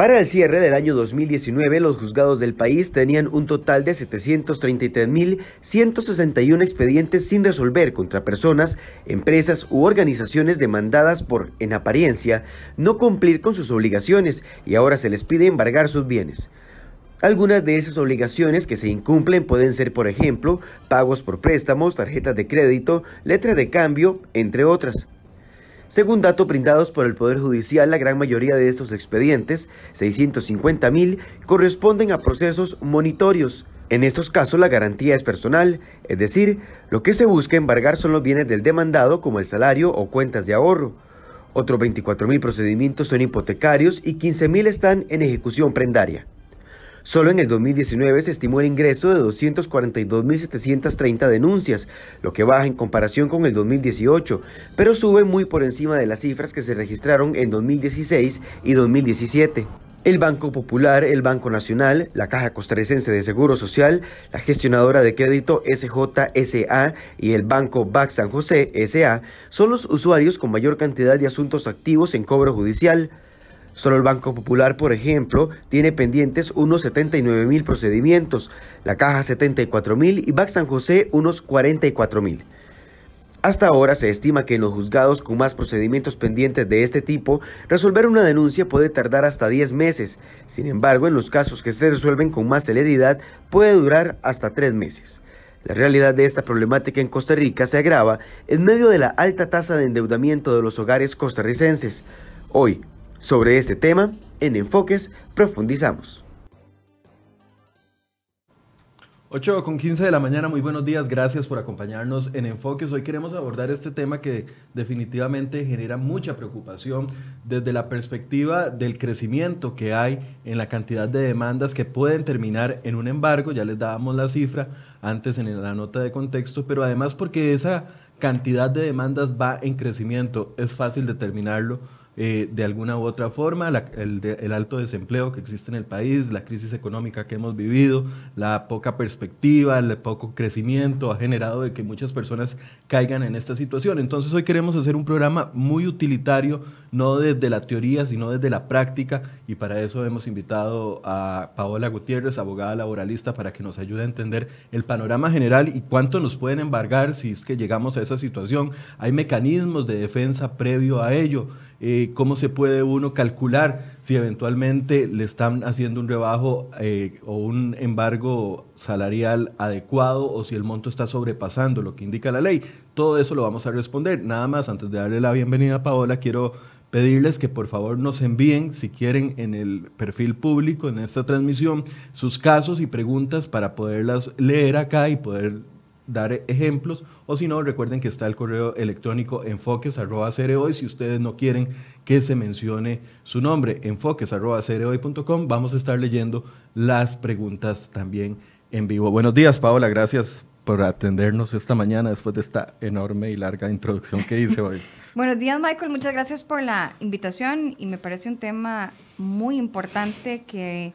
Para el cierre del año 2019, los juzgados del país tenían un total de 733.161 expedientes sin resolver contra personas, empresas u organizaciones demandadas por, en apariencia, no cumplir con sus obligaciones y ahora se les pide embargar sus bienes. Algunas de esas obligaciones que se incumplen pueden ser, por ejemplo, pagos por préstamos, tarjetas de crédito, letras de cambio, entre otras. Según datos brindados por el Poder Judicial, la gran mayoría de estos expedientes, 650.000, corresponden a procesos monitorios. En estos casos la garantía es personal, es decir, lo que se busca embargar son los bienes del demandado como el salario o cuentas de ahorro. Otros 24.000 procedimientos son hipotecarios y 15.000 están en ejecución prendaria. Solo en el 2019 se estimó el ingreso de 242.730 denuncias, lo que baja en comparación con el 2018, pero sube muy por encima de las cifras que se registraron en 2016 y 2017. El Banco Popular, el Banco Nacional, la Caja Costarricense de Seguro Social, la gestionadora de crédito SJSA y el Banco BAC San José SA son los usuarios con mayor cantidad de asuntos activos en cobro judicial. Solo el Banco Popular, por ejemplo, tiene pendientes unos 79 mil procedimientos, la Caja 74 mil y Bax San José unos 44 mil. Hasta ahora se estima que en los juzgados con más procedimientos pendientes de este tipo, resolver una denuncia puede tardar hasta 10 meses. Sin embargo, en los casos que se resuelven con más celeridad, puede durar hasta 3 meses. La realidad de esta problemática en Costa Rica se agrava en medio de la alta tasa de endeudamiento de los hogares costarricenses. Hoy, sobre este tema, en Enfoques profundizamos. 8 con 15 de la mañana, muy buenos días, gracias por acompañarnos en Enfoques. Hoy queremos abordar este tema que definitivamente genera mucha preocupación desde la perspectiva del crecimiento que hay en la cantidad de demandas que pueden terminar en un embargo, ya les dábamos la cifra antes en la nota de contexto, pero además porque esa cantidad de demandas va en crecimiento, es fácil determinarlo eh, de alguna u otra forma, el, alto desempleo que existe en el país, la crisis económica que hemos vivido, la poca perspectiva, el poco crecimiento ha generado de que muchas personas caigan en esta situación. Entonces hoy queremos hacer un programa muy utilitario, no desde la teoría, sino desde la práctica, y para eso hemos invitado a Paola Gutiérrez, abogada laboralista, para que nos ayude a entender el panorama general y cuánto nos pueden embargar si es que llegamos a esa situación. Hay mecanismos de defensa previo a ello. Eh, cómo se puede uno calcular si eventualmente le están haciendo un rebajo eh, o un embargo salarial adecuado o si el monto está sobrepasando lo que indica la ley. Todo eso lo vamos a responder. Nada más, antes de darle la bienvenida a Paola, quiero pedirles que por favor nos envíen, si quieren, en el perfil público, en esta transmisión, sus casos y preguntas para poderlas leer acá y poder dar ejemplos, o si no, recuerden que está el correo electrónico enfoques.cereoy si ustedes no quieren que se mencione su nombre, enfoques.cereoy.com, vamos a estar leyendo las preguntas también en vivo. Buenos días, Paola, gracias por atendernos esta mañana después de esta enorme y larga introducción que hice hoy. Buenos días, Michael, muchas gracias por la invitación y me parece un tema muy importante que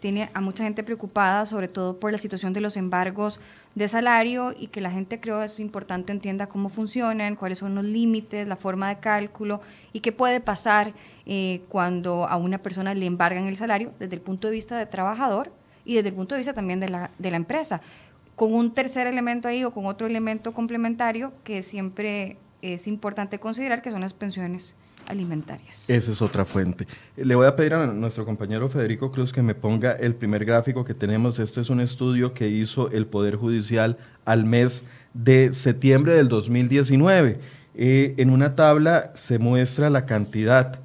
tiene a mucha gente preocupada, sobre todo por la situación de los embargos de salario y que la gente creo es importante entienda cómo funcionan, cuáles son los límites, la forma de cálculo y qué puede pasar eh, cuando a una persona le embargan el salario desde el punto de vista de trabajador y desde el punto de vista también de la, de la empresa. Con un tercer elemento ahí o con otro elemento complementario que siempre es importante considerar, que son las pensiones alimentarias. Esa es otra fuente. Le voy a pedir a nuestro compañero Federico Cruz que me ponga el primer gráfico que tenemos. Este es un estudio que hizo el Poder Judicial al mes de septiembre del 2019. Eh, en una tabla se muestra la cantidad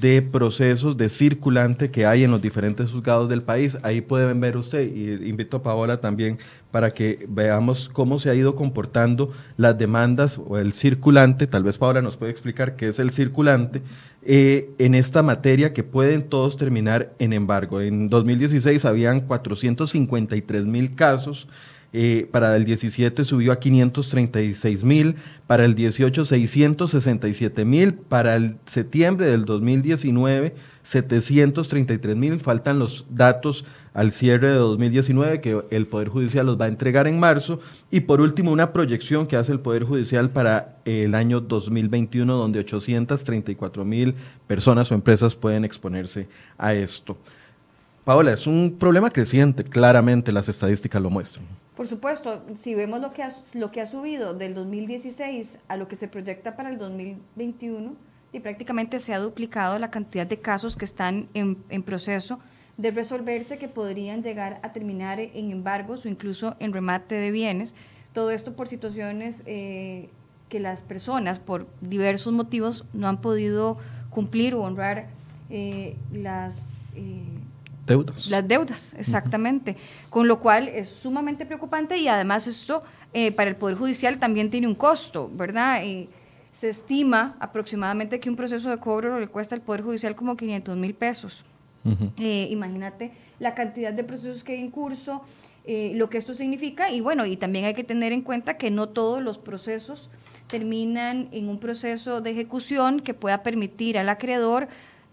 de procesos de circulante que hay en los diferentes juzgados del país. Ahí pueden ver usted, y invito a Paola también para que veamos cómo se ha ido comportando las demandas o el circulante, tal vez Paola nos puede explicar qué es el circulante, eh, en esta materia que pueden todos terminar en embargo. En 2016 habían 453 mil casos eh, para el 17 subió a 536 mil, para el 18 667 mil, para el septiembre del 2019 733 mil, faltan los datos al cierre de 2019 que el Poder Judicial los va a entregar en marzo y por último una proyección que hace el Poder Judicial para el año 2021 donde 834 mil personas o empresas pueden exponerse a esto. Paola, es un problema creciente, claramente las estadísticas lo muestran. Por supuesto, si vemos lo que ha, subido del 2016 a lo que se proyecta para el 2021, y prácticamente se ha duplicado la cantidad de casos que están en, proceso de resolverse que podrían llegar a terminar en embargos o incluso en remate de bienes. Todo esto por situaciones eh, que las personas, por diversos motivos, no han podido cumplir o honrar eh, las... Eh, deudas. Las deudas, exactamente. Con lo cual es sumamente preocupante y además esto para el Poder Judicial también tiene un costo, ¿verdad? Se estima aproximadamente que un proceso de cobro le cuesta al Poder Judicial como 500 mil pesos. Eh, imagínate la cantidad de procesos que hay en curso, eh, lo que esto significa y bueno, y también hay que tener en cuenta que no todos los procesos terminan en un proceso de ejecución que pueda permitir al acreedor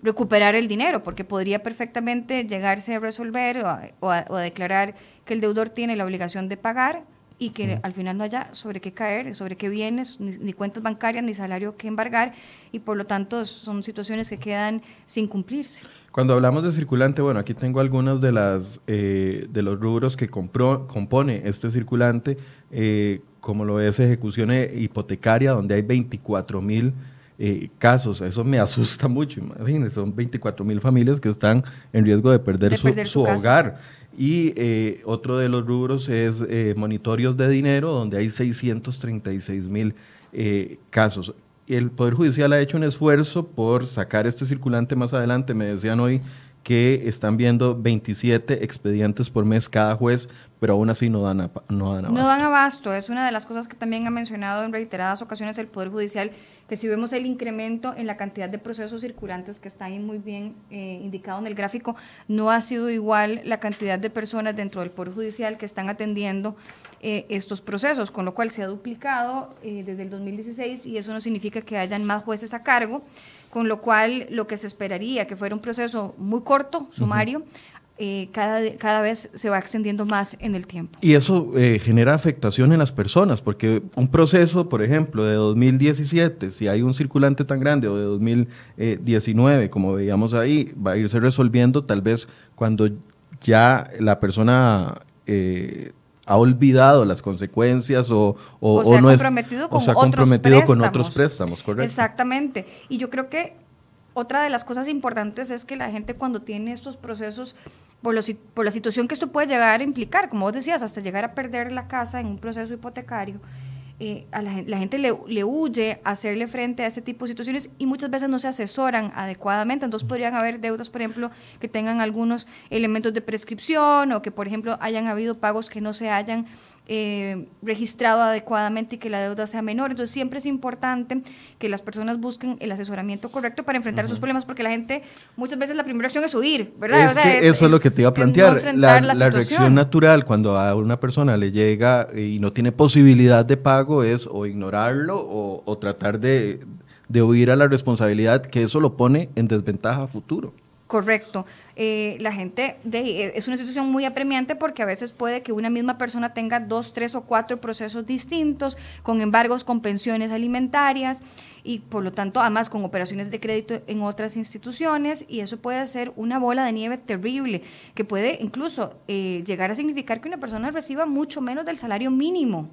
recuperar el dinero, porque podría perfectamente llegarse a resolver o a declarar que el deudor tiene la obligación de pagar y que al final no haya sobre qué caer, sobre qué bienes, ni, cuentas bancarias, ni salario que embargar, y por lo tanto son situaciones que quedan sin cumplirse. Cuando hablamos de circulante, bueno, aquí tengo algunos de, las, eh, de los rubros que compró, compone este circulante, eh, como lo es ejecución hipotecaria, donde hay 24 mil eh, casos. Eso me asusta mucho, imagínense, son 24 mil familias que están en riesgo de perder, su, hogar. Y eh, otro de los rubros es eh, monitorios de dinero, donde hay 636 mil eh, casos. El Poder Judicial ha hecho un esfuerzo por sacar este circulante más adelante. Me decían hoy que están viendo 27 expedientes por mes cada juez, pero aún así no dan, no dan abasto. No dan abasto. Es una de las cosas que también ha mencionado en reiteradas ocasiones el Poder Judicial que si vemos el incremento en la cantidad de procesos circulantes que está ahí muy bien eh, indicado en el gráfico, no ha sido igual la cantidad de personas dentro del Poder Judicial que están atendiendo eh, estos procesos, con lo cual se ha duplicado eh, desde el 2016 y eso no significa que hayan más jueces a cargo, con lo cual lo que se esperaría que fuera un proceso muy corto, sumario, eh, cada, cada vez se va extendiendo más en el tiempo. Y eso eh, genera afectación en las personas, porque un proceso, por ejemplo, de 2017, si hay un circulante tan grande, o de 2019, como veíamos ahí, va a irse resolviendo tal vez cuando ya la persona... Eh, ha olvidado las consecuencias o, o, o, no comprometido con, se ha comprometido con otros préstamos, correcto. Exactamente. Y yo creo que otra de las cosas importantes es que la gente cuando tiene estos procesos por, por la situación que esto puede llegar a implicar, como vos decías, hasta llegar a perder la casa en un proceso hipotecario, eh, a la, gente le, le, huye hacerle frente a ese tipo de situaciones y muchas veces no se asesoran adecuadamente. Entonces podrían haber deudas, por ejemplo, que tengan algunos elementos de prescripción o que, por ejemplo, hayan habido pagos que no se hayan eh, registrado adecuadamente y que la deuda sea menor. Entonces siempre es importante que las personas busquen el asesoramiento correcto para enfrentar esos problemas porque la gente muchas veces la primera acción es huir, ¿verdad? eso es, lo que te iba a plantear. la, reacción natural cuando a una persona le llega y no tiene posibilidad de pago es o ignorarlo o, tratar de, de huir a la responsabilidad que eso lo pone en desventaja a futuro. Correcto. Eh, la gente de, eh, es una situación muy apremiante porque a veces puede que una misma persona tenga dos, tres o cuatro procesos distintos, con embargos, con pensiones alimentarias y por lo tanto además con operaciones de crédito en otras instituciones y eso puede ser una bola de nieve terrible que puede incluso eh, llegar a significar que una persona reciba mucho menos del salario mínimo.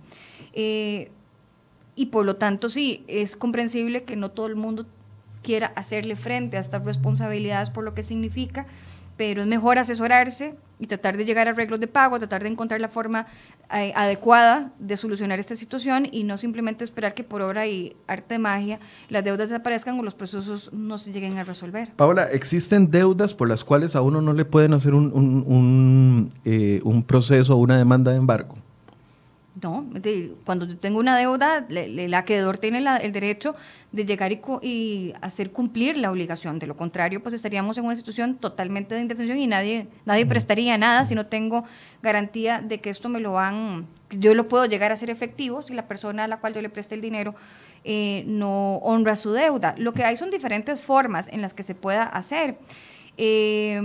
y por lo tanto sí, es comprensible que no todo el mundo quiera hacerle frente a estas responsabilidades por lo que significa, pero es mejor asesorarse y tratar de llegar a arreglos de pago, tratar de encontrar la forma eh, adecuada de solucionar esta situación y no simplemente esperar que por obra y arte de magia las deudas desaparezcan o los procesos no se lleguen a resolver. Paola, ¿existen deudas por las cuales a uno no le pueden hacer un, un, eh, un proceso o una demanda de embargo? No, cuando tengo una deuda, el acreedor tiene el derecho de llegar y, hacer cumplir la obligación. De lo contrario, pues estaríamos en una situación totalmente de indefensión y nadie, nadie prestaría nada si no tengo garantía de que esto me lo van, yo lo puedo llegar a hacer efectivo si la persona a la cual yo le preste el dinero eh, no honra su deuda. Lo que hay son diferentes formas en las que se pueda hacer. Eh,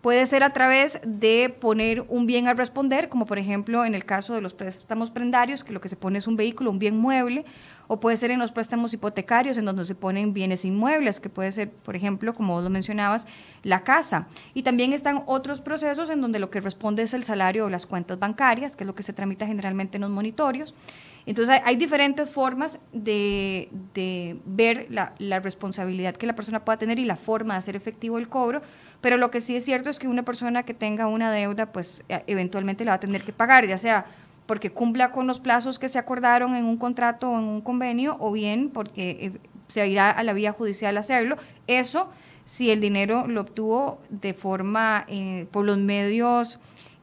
Puede ser a través de poner un bien al responder, como por ejemplo en el caso de los préstamos prendarios, que lo que se pone es un vehículo, un bien mueble, o puede ser en los préstamos hipotecarios, en donde se ponen bienes inmuebles, que puede ser, por ejemplo, como vos lo mencionabas, la casa. Y también están otros procesos en donde lo que responde es el salario o las cuentas bancarias, que es lo que se tramita generalmente en los monitorios. Entonces hay, diferentes formas de, ver la, la responsabilidad que la persona pueda tener y la forma de hacer efectivo el cobro pero lo que sí es cierto es que una persona que tenga una deuda, pues e, eventualmente la va a tener que pagar, ya sea porque cumpla con los plazos que se acordaron en un contrato o en un convenio, o bien porque eh, se irá a la vía judicial a hacerlo. Eso si el dinero lo obtuvo de forma eh, por los medios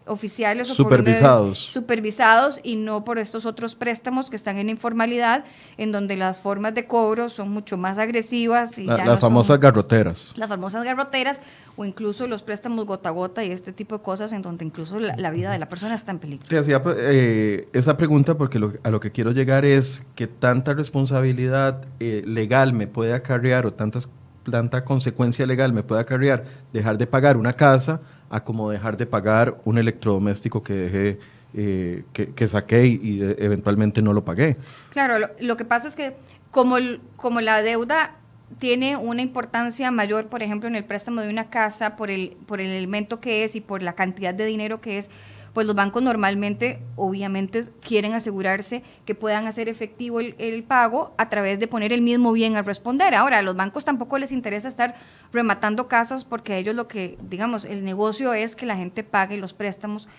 oficiales o supervisados. supervisados y no por estos otros préstamos que están en informalidad, en donde las formas de cobro son mucho más agresivas. Y las famosas garroteras. Las famosas garroteras o incluso los préstamos gota a gota y este tipo de cosas en donde incluso la, vida de la persona está en peligro. Te hacía eh, esa pregunta porque a lo que quiero llegar es que tanta responsabilidad eh, legal me puede acarrear o tantas, tanta consecuencia legal me puede acarrear dejar de pagar una casa a como dejar de pagar un electrodoméstico que dejé, eh, que, saqué y, eventualmente no lo pagué. Claro, lo, que pasa es que como, como la deuda tiene una importancia mayor, por ejemplo, en el préstamo de una casa, por el, por el elemento que es y por la cantidad de dinero que es, pues los bancos normalmente, obviamente, quieren asegurarse que puedan hacer efectivo el, pago a través de poner el mismo bien al responder. Ahora, a los bancos tampoco les interesa estar rematando casas porque a ellos lo que, digamos, el negocio es que la gente pague los préstamos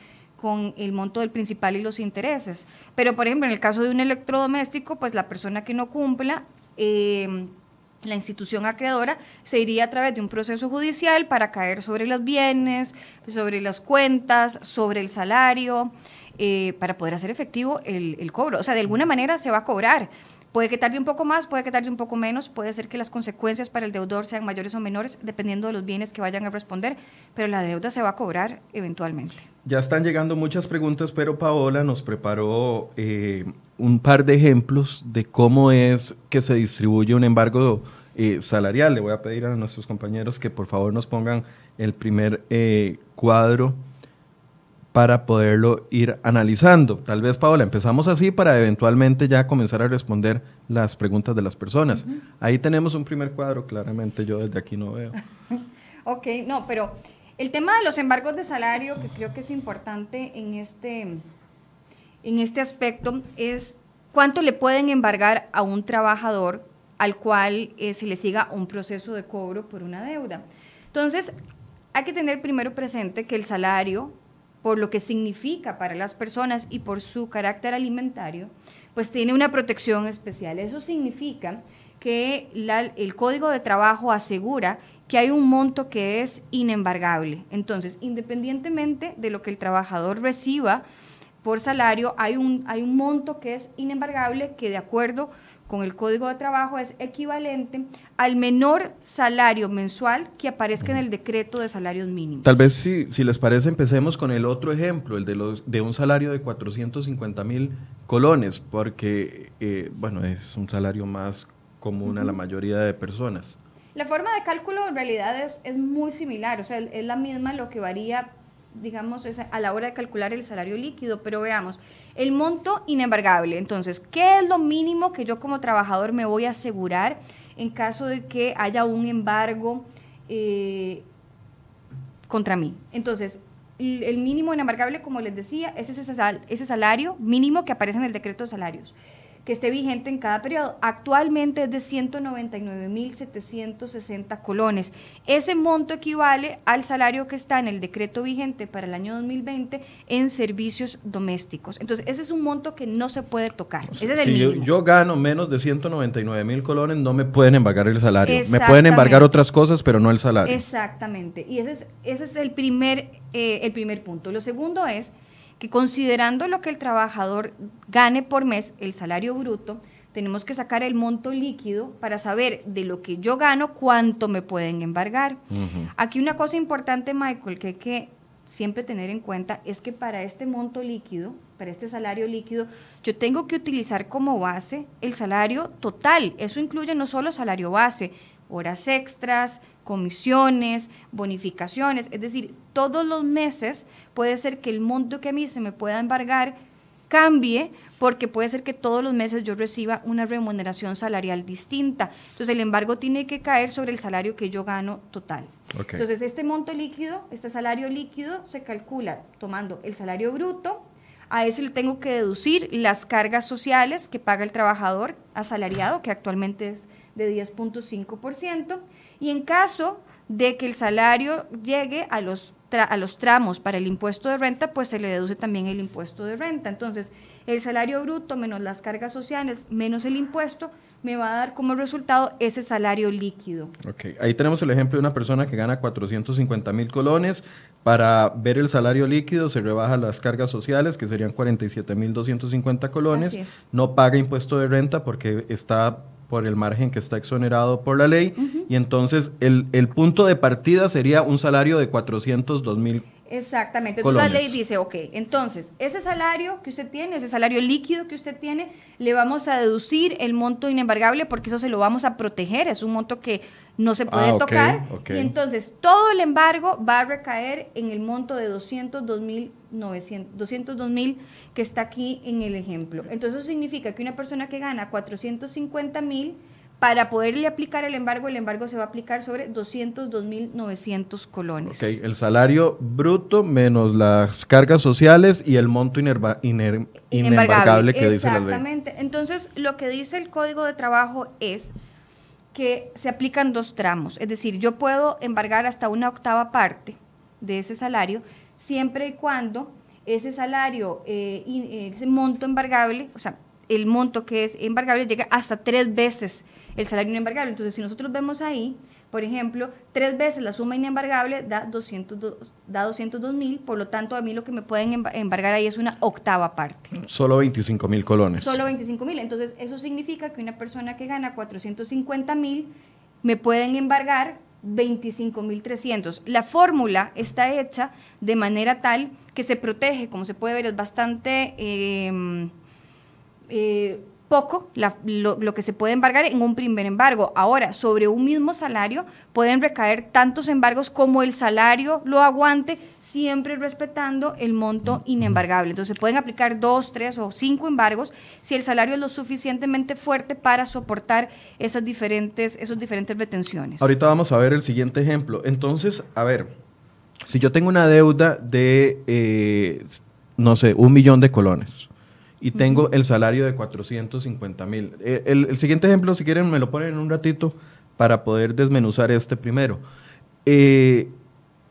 con el monto del principal y los intereses. Pero, por ejemplo, en el caso de un electrodoméstico, pues la persona que no cumpla... Eh, la institución acreedora se iría a través de un proceso judicial para caer sobre los bienes, sobre las cuentas, sobre el salario, eh, para poder hacer efectivo el, cobro. O sea, de alguna manera se va a cobrar. Puede que tarde un poco más, puede que tarde un poco menos, puede ser que las consecuencias para el deudor sean mayores o menores, dependiendo de los bienes que vayan a responder, pero la deuda se va a cobrar eventualmente. Ya están llegando muchas preguntas, pero Paola nos preparó eh, un par de ejemplos de cómo es que se distribuye un embargo eh, salarial. Le voy a pedir a nuestros compañeros que por favor nos pongan el primer eh, cuadro para poderlo ir analizando. Tal vez, Paola, empezamos así para eventualmente ya comenzar a responder las preguntas de las personas. Ahí tenemos un primer cuadro, claramente yo desde aquí no veo. ok, no, pero el tema de los embargos de salario, que creo que es importante en este en este aspecto es cuánto le pueden embargar a un trabajador al cual eh, se le siga un proceso de cobro por una deuda. Entonces, hay que tener primero presente que el salario, por lo que significa para las personas y por su carácter alimentario, pues tiene una protección especial. Eso significa que el Código de Trabajo asegura que hay un monto que es inembargable. Entonces, independientemente de lo que el trabajador reciba, por salario, hay un, hay un monto que es inembargable que de acuerdo con el Código de Trabajo es equivalente al menor salario mensual que aparezca en el decreto de salarios mínimos. Tal vez si, si les parece empecemos con el otro ejemplo, el de, los, de un salario de 450 mil colones, porque eh, bueno, es un salario más común a la mayoría de personas. La forma de cálculo en realidad es, es muy similar, o sea, es la misma, lo que varía digamos, a la hora de calcular el salario líquido, pero veamos, el monto inembargable. Entonces, ¿qué es lo mínimo que yo como trabajador me voy a asegurar en caso de que haya un embargo eh, contra mí? Entonces, el mínimo inembargable, como les decía, es ese salario mínimo que aparece en el decreto de salarios que esté vigente en cada periodo. Actualmente es de 199.760 colones. Ese monto equivale al salario que está en el decreto vigente para el año 2020 en servicios domésticos. Entonces, ese es un monto que no se puede tocar. ese es el si yo, gano menos de 199 mil colones, no me pueden embargar el salario. Me pueden embargar otras cosas, pero no el salario. Exactamente. Y ese es, ese es el, primer, eh, el primer punto. Lo segundo es que considerando lo que el trabajador gane por mes, el salario bruto, tenemos que sacar el monto líquido para saber de lo que yo gano cuánto me pueden embargar. Aquí una cosa importante, Michael, que hay que siempre tener en cuenta es que para este monto líquido, para este salario líquido, yo tengo que utilizar como base el salario total. Eso incluye no solo salario base, horas extras, comisiones, bonificaciones, es decir, todos los meses puede ser que el monto que a mí se me pueda embargar cambie porque puede ser que todos los meses yo reciba una remuneración salarial distinta. Entonces el embargo tiene que caer sobre el salario que yo gano total. Entonces este monto líquido, este salario líquido se calcula tomando el salario bruto, a eso le tengo que deducir las cargas sociales que paga el trabajador asalariado, que actualmente es de 10.5%, y en caso de que el salario llegue a los a los tramos para el impuesto de renta, pues se le deduce también el impuesto de renta. Entonces, el salario bruto menos las cargas sociales menos el impuesto me va a dar como resultado ese salario líquido. Ok, ahí tenemos el ejemplo de una persona que gana 450 mil colones. Para ver el salario líquido se rebaja las cargas sociales, que serían 47 mil 250 colones. No paga impuesto de renta porque está por el margen que está exonerado por la ley, y entonces el, el, punto de partida sería un salario de 402 mil. Exactamente, entonces la ley dice, ok, entonces ese salario que usted tiene, ese salario líquido que usted tiene, le vamos a deducir el monto inembargable porque eso se lo vamos a proteger, es un monto que no se puede ah, tocar. Y entonces todo el embargo va a recaer en el monto de 202 mil 202 mil que está aquí en el ejemplo. Entonces eso significa que una persona que gana 450 mil, para poderle aplicar el embargo, el embargo se va a aplicar sobre 202.900 colones. Ok, el salario bruto menos las cargas sociales y el monto inembargable que dice la ley. Exactamente. Entonces, lo que dice el Código de Trabajo es que se aplican dos tramos. Es decir, yo puedo embargar hasta una octava parte de ese salario siempre y cuando ese salario, eh, ese monto embargable, o sea, el monto que es embargable llega hasta tres veces el salario inembargable. Entonces, si nosotros vemos ahí, por ejemplo, tres veces la suma inembargable da 202 da mil, por lo tanto a mí lo que me pueden embargar ahí es una octava parte. Solo 25 mil colones. Solo 25 mil, entonces eso significa que una persona que gana 450 mil me pueden embargar 25 mil 300. La fórmula está hecha de manera tal que se protege, como se puede ver, es bastante... Eh, eh, poco lo, que se puede embargar en un primer embargo. Ahora, sobre un mismo salario pueden recaer tantos embargos como el salario lo aguante, siempre respetando el monto inembargable. Entonces, se pueden aplicar dos, tres o cinco embargos si el salario es lo suficientemente fuerte para soportar esas diferentes, esos diferentes retenciones. Ahorita vamos a ver el siguiente ejemplo. Entonces, a ver, si yo tengo una deuda de, eh, no sé, un millón de colones y tengo el salario de 450 mil. Eh, el, siguiente ejemplo, si quieren, me lo ponen en un ratito para poder desmenuzar este primero. Eh,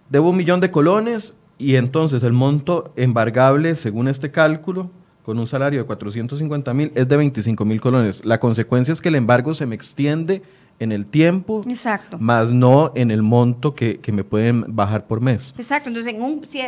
debo un millón de colones y entonces el monto embargable, según este cálculo, con un salario de 450 mil, es de 25 mil colones. La consecuencia es que el embargo se me extiende en el tiempo, Exacto. más no en el monto que, me pueden bajar por mes. Exacto, entonces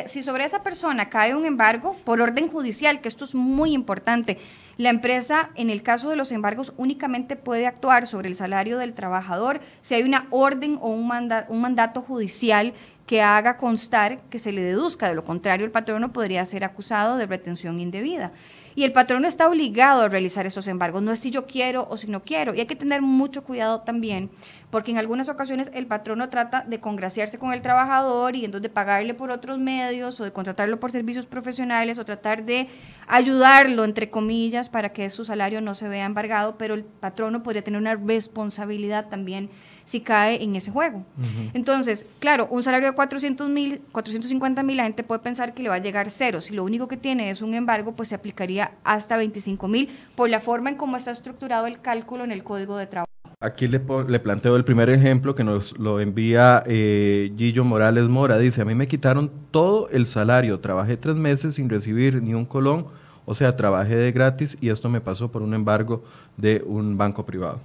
si, sobre esa persona cae un embargo por orden judicial, que esto es muy importante, la empresa en el caso de los embargos únicamente puede actuar sobre el salario del trabajador si hay una orden o un, un mandato judicial que haga constar que se le deduzca, de lo contrario el patrono podría ser acusado de retención indebida. Y el patrón está obligado a realizar esos embargos, no es si yo quiero o si no quiero. Y hay que tener mucho cuidado también, porque en algunas ocasiones el patrono trata de congraciarse con el trabajador y entonces de pagarle por otros medios o de contratarlo por servicios profesionales o tratar de ayudarlo, entre comillas, para que su salario no se vea embargado, pero el patrono podría tener una responsabilidad también si cae en ese juego. Entonces, claro, un salario de 400 mil, 450 mil, la gente puede pensar que le va a llegar cero. Si lo único que tiene es un embargo, pues se aplicaría hasta 25 mil por la forma en cómo está estructurado el cálculo en el código de trabajo. Aquí le, le planteo el primer ejemplo que nos lo envía eh, Gillo Morales Mora. Dice, a mí me quitaron todo el salario, trabajé tres meses sin recibir ni un colón, o sea, trabajé de gratis y esto me pasó por un embargo de un banco privado.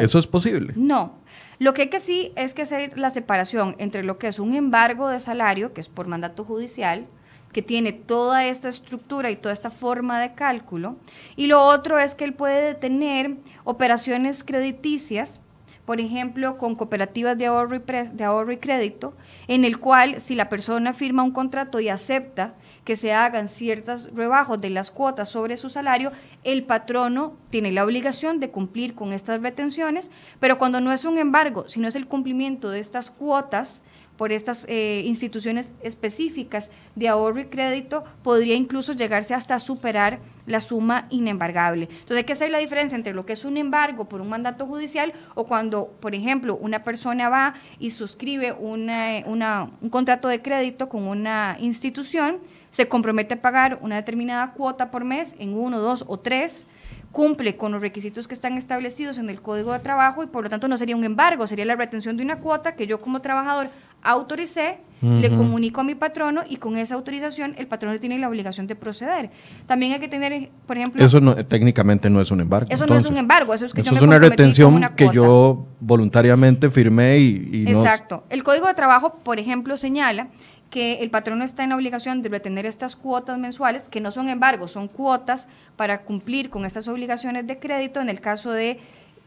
¿Eso es posible? No. Lo que hay que sí es que hacer la separación entre lo que es un embargo de salario, que es por mandato judicial, que tiene toda esta estructura y toda esta forma de cálculo. Y lo otro es que él puede tener operaciones crediticias por ejemplo, con cooperativas de ahorro, y de ahorro y crédito, en el cual si la persona firma un contrato y acepta que se hagan ciertas rebajos de las cuotas sobre su salario, el patrono tiene la obligación de cumplir con estas retenciones, pero cuando no es un embargo, sino es el cumplimiento de estas cuotas, por estas eh, instituciones específicas de ahorro y crédito, podría incluso llegarse hasta superar la suma inembargable. Entonces hay que hacer la diferencia entre lo que es un embargo por un mandato judicial o cuando, por ejemplo, una persona va y suscribe una, un contrato de crédito con una institución, se compromete a pagar una determinada cuota por mes en uno, dos o tres, cumple con los requisitos que están establecidos en el Código de Trabajo y por lo tanto no sería un embargo, sería la retención de una cuota que yo como trabajador autoricé, le comunico a mi patrono y con esa autorización el patrono tiene la obligación de proceder. También hay que tener, por ejemplo... Eso técnicamente no es un embargo. Eso no es un embargo, eso es que eso es una retención que yo voluntariamente firmé y... Exacto. El Código de Trabajo, por ejemplo, señala que el patrono está en la obligación de retener estas cuotas mensuales, que no son embargos, son cuotas para cumplir con estas obligaciones de crédito en el caso de,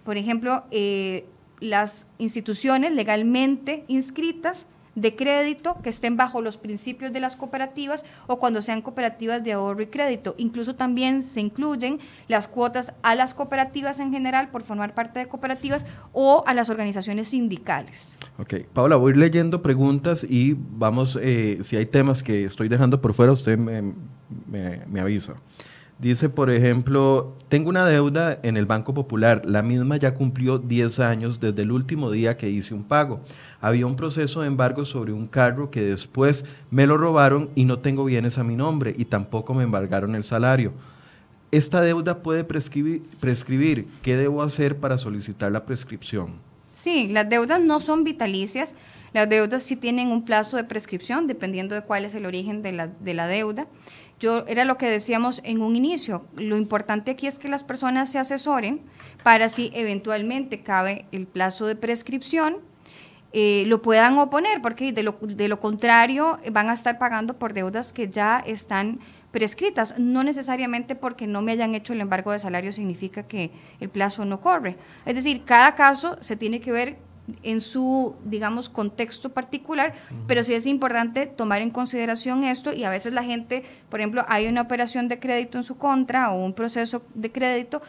por ejemplo, eh, las instituciones legalmente inscritas de crédito que estén bajo los principios de las cooperativas o cuando sean cooperativas de ahorro y crédito. Incluso también se incluyen las cuotas a las cooperativas en general por formar parte de cooperativas o a las organizaciones sindicales. Ok, Paula, voy leyendo preguntas y vamos, eh, si hay temas que estoy dejando por fuera, usted me, me avisa. Dice, por ejemplo, tengo una deuda en el Banco Popular, la misma ya cumplió 10 años desde el último día que hice un pago. Había un proceso de embargo sobre un carro que después me lo robaron y no tengo bienes a mi nombre y tampoco me embargaron el salario. ¿Esta deuda puede prescribir? prescribir? ¿Qué debo hacer para solicitar la prescripción? Sí, las deudas no son vitalicias. Las deudas sí tienen un plazo de prescripción, dependiendo de cuál es el origen de la, de la deuda. Yo, era lo que decíamos en un inicio, lo importante aquí es que las personas se asesoren para si eventualmente cabe el plazo de prescripción, eh, lo puedan oponer, porque de lo, de lo contrario van a estar pagando por deudas que ya están prescritas, no necesariamente porque no me hayan hecho el embargo de salario significa que el plazo no corre. Es decir, cada caso se tiene que ver en su, digamos, contexto particular, pero sí es importante tomar en consideración esto y a veces la gente, por ejemplo, hay una operación de crédito en su contra o un proceso de crédito,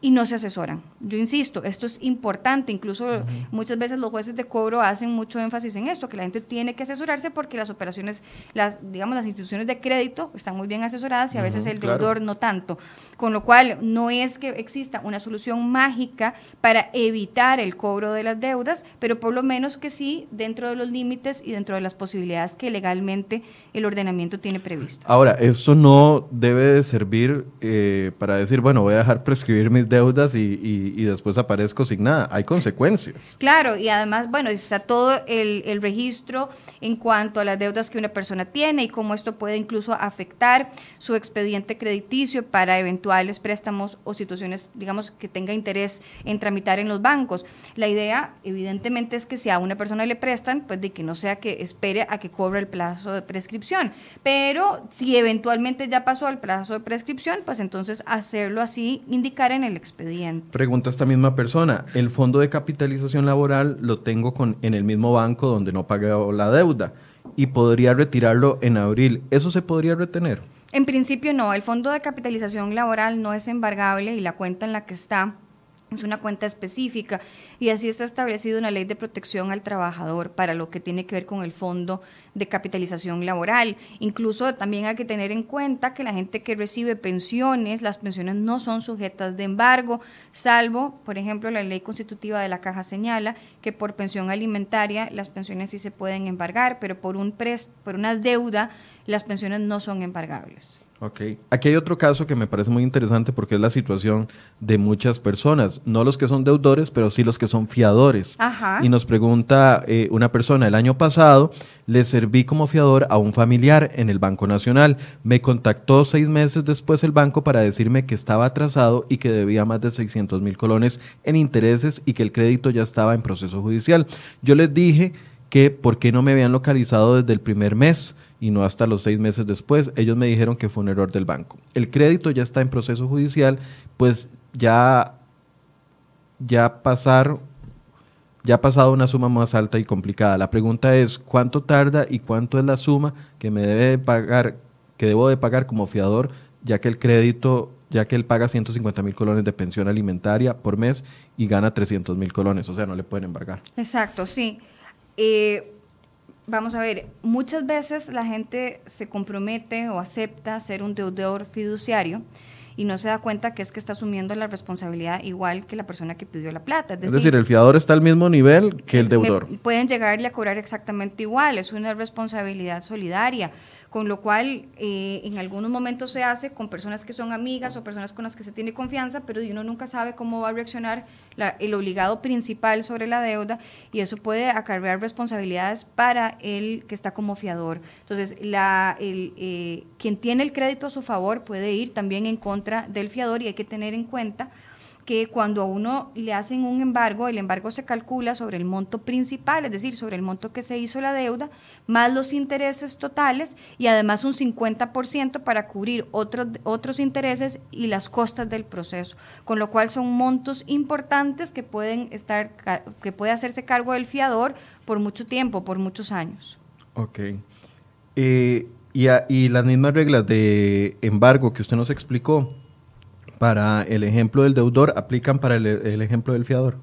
y no se asesoran. Yo insisto, esto es importante, incluso muchas veces los jueces de cobro hacen mucho énfasis en esto, que la gente tiene que asesorarse porque las operaciones, las digamos las instituciones de crédito están muy bien asesoradas y a veces el deudor no tanto. Con lo cual no es que exista una solución mágica para evitar el cobro de las deudas, pero por lo menos que sí dentro de los límites y dentro de las posibilidades que legalmente el ordenamiento tiene previstas. Ahora, esto no debe servir eh, para decir, bueno, voy a dejar prescribir mis deudas y, después aparezco sin nada. Hay consecuencias. Claro, y además, bueno, está todo el, el, registro en cuanto a las deudas que una persona tiene y cómo esto puede incluso afectar su expediente crediticio para eventuales préstamos o situaciones, digamos, que tenga interés en tramitar en los bancos. La idea, evidentemente, es que si a una persona le prestan, pues de que no sea que espere a que cobre el plazo de prescripción. Pero si eventualmente ya pasó el plazo de prescripción, pues entonces hacerlo así, indicar en el expediente. Pregunta esta misma persona, el fondo de capitalización laboral lo tengo con, en el mismo banco donde no pagué la deuda y podría retirarlo en abril. ¿Eso se podría retener? En principio no, el fondo de capitalización laboral no es embargable y la cuenta en la que está es una cuenta específica y así está establecido una ley de protección al trabajador para lo que tiene que ver con el fondo de capitalización laboral. Incluso también hay que tener en cuenta que la gente que recibe pensiones, las pensiones no son sujetas de embargo, salvo, por ejemplo, la ley constitutiva de la caja señala que por pensión alimentaria las pensiones sí se pueden embargar, pero por, un por una deuda las pensiones no son embargables. Ok. Aquí hay otro caso que me parece muy interesante porque es la situación de muchas personas, no los que son deudores, pero sí los que son fiadores. Ajá. Y nos pregunta eh, una persona, el año pasado le serví como fiador a un familiar en el Banco Nacional. Me contactó seis meses después el banco para decirme que estaba atrasado y que debía más de 600 mil colones en intereses y que el crédito ya estaba en proceso judicial. Yo les dije que por qué no me habían localizado desde el primer mes y no hasta los seis meses después. Ellos me dijeron que fue un error del banco. El crédito ya está en proceso judicial, pues ya, ya pasar ya ha pasado una suma más alta y complicada. La pregunta es cuánto tarda y cuánto es la suma que me debe pagar, que debo de pagar como fiador, ya que el crédito, ya que él paga 150 mil colones de pensión alimentaria por mes y gana 300 mil colones, o sea, no le pueden embargar. Exacto, sí. Eh, vamos a ver, muchas veces la gente se compromete o acepta ser un deudor fiduciario y no se da cuenta que es que está asumiendo la responsabilidad igual que la persona que pidió la plata. Es decir, el fiador está al mismo nivel que el deudor. pueden llegarle a cobrar exactamente igual, es una responsabilidad solidaria con lo cual eh, en algunos momentos se hace con personas que son amigas o personas con las que se tiene confianza, pero uno nunca sabe cómo va a reaccionar el obligado principal sobre la deuda y eso puede acarrear responsabilidades para el que está como fiador. Entonces, la, el, eh, quien tiene el crédito a su favor puede ir también en contra del fiador y hay que tener en cuenta que cuando a uno le hacen un embargo, el embargo se calcula sobre el monto principal, es decir, sobre el monto que se hizo la deuda, más los intereses totales y además un 50% para cubrir otros, otros intereses y las costas del proceso, con lo cual son montos importantes que pueden estar, que puede hacerse cargo del fiador por mucho tiempo, por muchos años. Ok. Eh, y, y las mismas reglas de embargo que usted nos explicó, para el ejemplo del deudor aplican para el, ejemplo del fiador.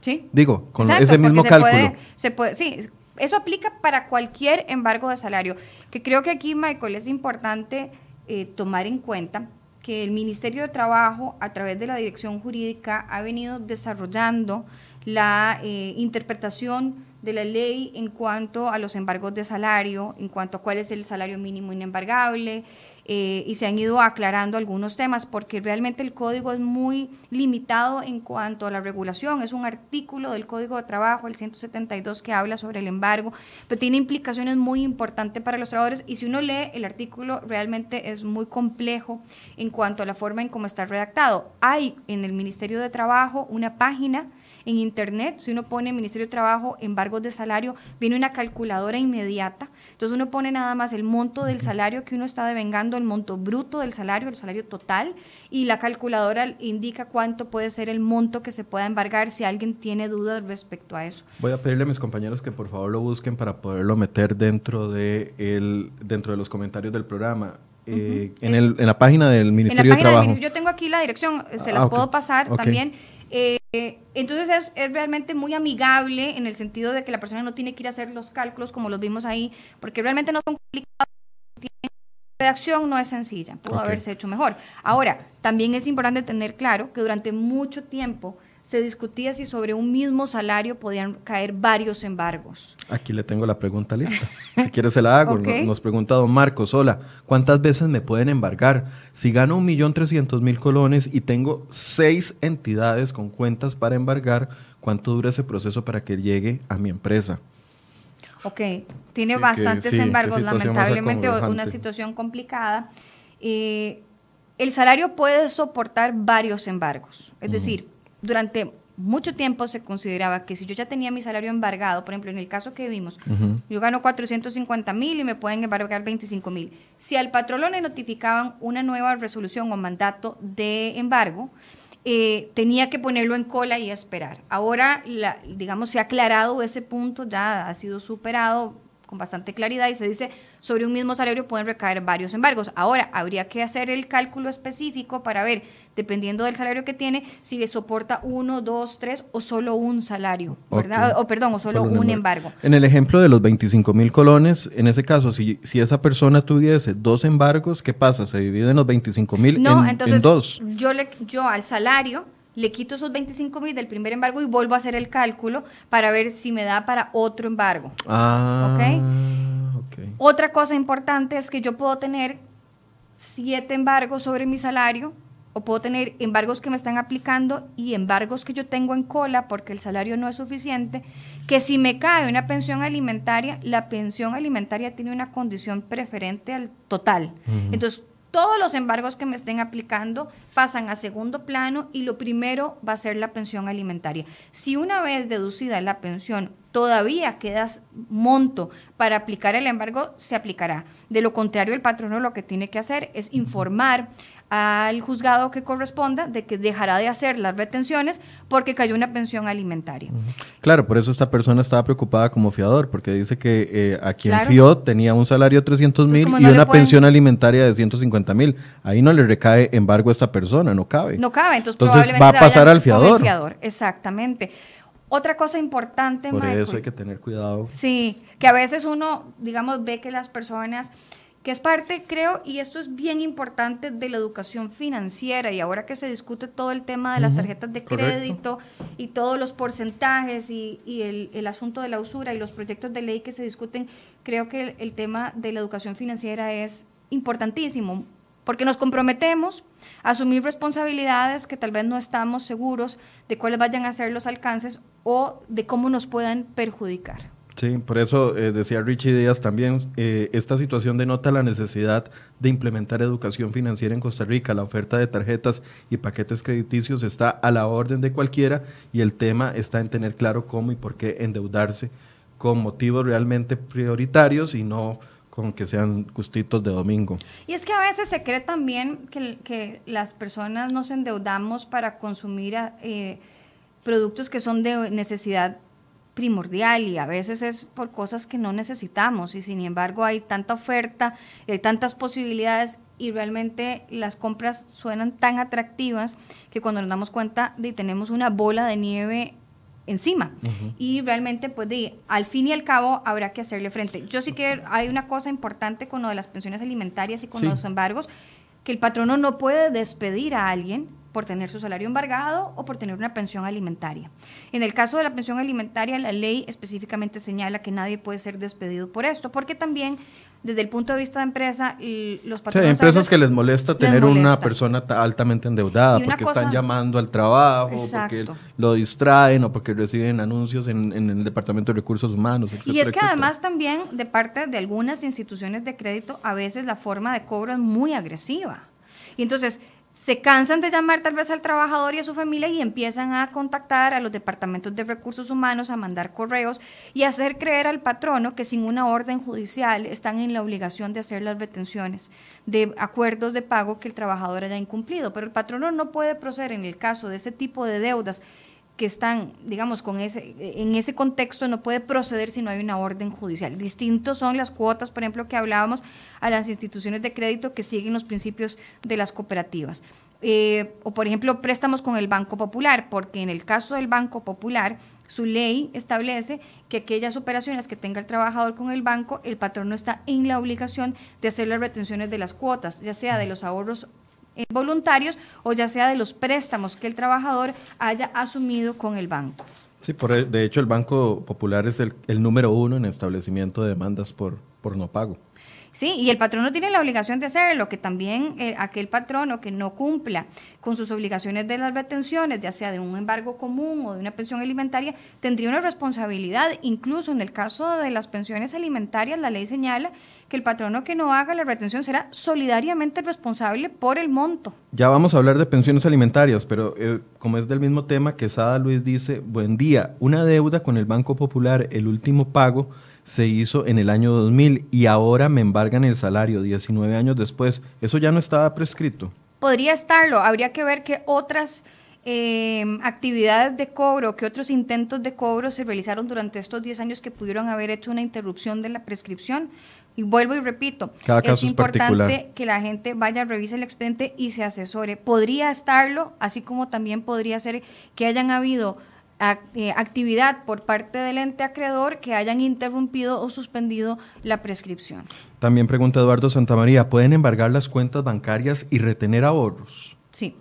Sí. Digo, con ese mismo cálculo. se puede, sí, eso aplica para cualquier embargo de salario. Que creo que aquí, Michael, es importante eh, tomar en cuenta que el Ministerio de Trabajo, a través de la Dirección Jurídica, ha venido desarrollando la eh, interpretación de la ley en cuanto a los embargos de salario, en cuanto a cuál es el salario mínimo inembargable, eh, y se han ido aclarando algunos temas porque realmente el código es muy limitado en cuanto a la regulación. Es un artículo del Código de Trabajo, el 172, que habla sobre el embargo, pero tiene implicaciones muy importantes para los trabajadores y si uno lee el artículo realmente es muy complejo en cuanto a la forma en cómo está redactado. Hay en el Ministerio de Trabajo una página en Internet, si uno pone Ministerio de Trabajo, embargos de salario, viene una calculadora inmediata. Entonces uno pone nada más el monto del salario que uno está devengando, el monto bruto del salario, el salario total, y la calculadora indica cuánto puede ser el monto que se pueda embargar si alguien tiene dudas respecto a eso. Voy a pedirle a mis compañeros que por favor lo busquen para poderlo meter dentro de, el, dentro de los comentarios del programa. Eh, en, el, en, la página del Ministerio de Trabajo. yo tengo aquí la dirección, se las ah, puedo pasar también. Eh, entonces es, realmente muy amigable en el sentido de que la persona no tiene que ir a hacer los cálculos como los vimos ahí, porque realmente no son complicados. La redacción no es sencilla, pudo haberse hecho mejor. Ahora, también es importante tener claro que durante mucho tiempo se discutía si sobre un mismo salario podían caer varios embargos. Aquí le tengo la pregunta lista. Si quiere se la hago. Nos pregunta don Marcos, hola, ¿cuántas veces me pueden embargar? Si gano un millón trescientos mil colones y tengo seis entidades con cuentas para embargar, ¿cuánto dura ese proceso para que llegue a mi empresa? Ok, tiene bastantes embargos, lamentablemente una situación complicada. Eh, el salario puede soportar varios embargos, es decir, durante mucho tiempo se consideraba que si yo ya tenía mi salario embargado, por ejemplo, en el caso que vimos, yo gano 450 mil y me pueden embargar 25 mil. Si al patrón le notificaban una nueva resolución o mandato de embargo, eh, tenía que ponerlo en cola y esperar. Ahora, la, digamos, se ha aclarado ese punto, ya ha sido superado con bastante claridad y se dice sobre un mismo salario pueden recaer varios embargos. Ahora, habría que hacer el cálculo específico para ver, dependiendo del salario que tiene, si le soporta uno, dos, tres o solo un salario, ¿verdad? O perdón, o solo, un, embargo. En el ejemplo de los 25 mil colones, en ese caso, si, si esa persona tuviese dos embargos, ¿qué pasa? ¿Se divide en los 25 mil no, en, entonces, dos? Yo, le, yo al salario le quito esos 25 mil del primer embargo y vuelvo a hacer el cálculo para ver si me da para otro embargo. Ah, okay. Otra cosa importante es que yo puedo tener siete embargos sobre mi salario o puedo tener embargos que me están aplicando y embargos que yo tengo en cola porque el salario no es suficiente, que si me cae una pensión alimentaria, la pensión alimentaria tiene una condición preferente al total. Entonces, todos los embargos que me estén aplicando pasan a segundo plano y lo primero va a ser la pensión alimentaria. Si una vez deducida la pensión, todavía queda monto para aplicar el embargo, se aplicará. De lo contrario, el patrono lo que tiene que hacer es informar al juzgado que corresponda de que dejará de hacer las retenciones porque cayó una pensión alimentaria. Claro, por eso esta persona estaba preocupada como fiador, porque dice que eh, a quien fió tenía un salario de 300 mil y una pensión alimentaria de 150 mil. Ahí no le recae embargo a esta persona, no cabe. No cabe, entonces, probablemente va a pasar al fiador. fiador. Exactamente. Otra cosa importante, Por eso hay que tener cuidado. Sí, que a veces uno, digamos, ve que las personas que es parte, creo, y esto es bien importante, de la educación financiera, y ahora que se discute todo el tema de las tarjetas de crédito y todos los porcentajes y, el, asunto de la usura y los proyectos de ley que se discuten, creo que el, tema de la educación financiera es importantísimo, porque nos comprometemos asumir responsabilidades que tal vez no estamos seguros de cuáles vayan a ser los alcances o de cómo nos puedan perjudicar. Sí, por eso eh, decía Richie Díaz también, eh, esta situación denota la necesidad de implementar educación financiera en Costa Rica. La oferta de tarjetas y paquetes crediticios está a la orden de cualquiera y el tema está en tener claro cómo y por qué endeudarse con motivos realmente prioritarios y no con que sean gustitos de domingo. Y es que a veces se cree también que, que las personas nos endeudamos para consumir eh, productos que son de necesidad primordial y a veces es por cosas que no necesitamos y sin embargo hay tanta oferta, hay tantas posibilidades y realmente las compras suenan tan atractivas que cuando nos damos cuenta de tenemos una bola de nieve encima y realmente pues de, al fin y al cabo habrá que hacerle frente. Yo sí que hay una cosa importante con lo de las pensiones alimentarias y con los embargos que el patrono no puede despedir a alguien por tener su salario embargado o por tener una pensión alimentaria. En el caso de la pensión alimentaria, la ley específicamente señala que nadie puede ser despedido por esto, porque también desde el punto de vista de empresa, los patronos... Sí, hay empresas que les molesta tener una persona altamente endeudada porque están llamando al trabajo, porque lo distraen o porque reciben anuncios en, el Departamento de Recursos Humanos, etc. Y es que además también de parte de algunas instituciones de crédito, a veces la forma de cobro es muy agresiva. Y entonces, se cansan de llamar tal vez al trabajador y a su familia y empiezan a contactar a los departamentos de recursos humanos, a mandar correos y hacer creer al patrono que sin una orden judicial están en la obligación de hacer las retenciones de acuerdos de pago que el trabajador haya incumplido. Pero el patrono no puede proceder en el caso de ese tipo de deudas que están, digamos, con ese, en ese contexto no puede proceder si no hay una orden judicial. Distintos son las cuotas, por ejemplo, que hablábamos a las instituciones de crédito que siguen los principios de las cooperativas. Eh, o, por ejemplo, préstamos con el Banco Popular, porque en el caso del Banco Popular, su ley establece que aquellas operaciones que tenga el trabajador con el banco, el patrón no está en la obligación de hacer las retenciones de las cuotas, ya sea de los ahorros voluntarios o ya sea de los préstamos que el trabajador haya asumido con el banco. Sí, por, e, de hecho el Banco Popular es el, el número uno en establecimiento de demandas por, por no pago. Sí, y el patrón no tiene la obligación de hacerlo, que también eh, aquel patrono que no cumpla con sus obligaciones de las retenciones, ya sea de un embargo común o de una pensión alimentaria, tendría una responsabilidad. Incluso en el caso de las pensiones alimentarias, la ley señala que el patrono que no haga la retención será solidariamente responsable por el monto. Ya vamos a hablar de pensiones alimentarias, pero eh, como es del mismo tema, que Sada Luis dice, buen día, una deuda con el Banco Popular, el último pago se hizo en el año 2000 y ahora me embargan el salario 19 años después. ¿Eso ya no estaba prescrito? Podría estarlo. Habría que ver qué otras em, actividades de cobro, qué otros intentos de cobro se realizaron durante estos 10 años que pudieron haber hecho una interrupción de la prescripción. Y vuelvo y repito, es importante que la gente vaya, revise el expediente y se asesore. Podría estarlo, así como también podría ser que hayan habido eh, actividad por parte del ente acreedor que hayan interrumpido o suspendido la prescripción. También pregunta Eduardo Santamaría, ¿pueden embargar las cuentas bancarias y retener ahorros? Sí,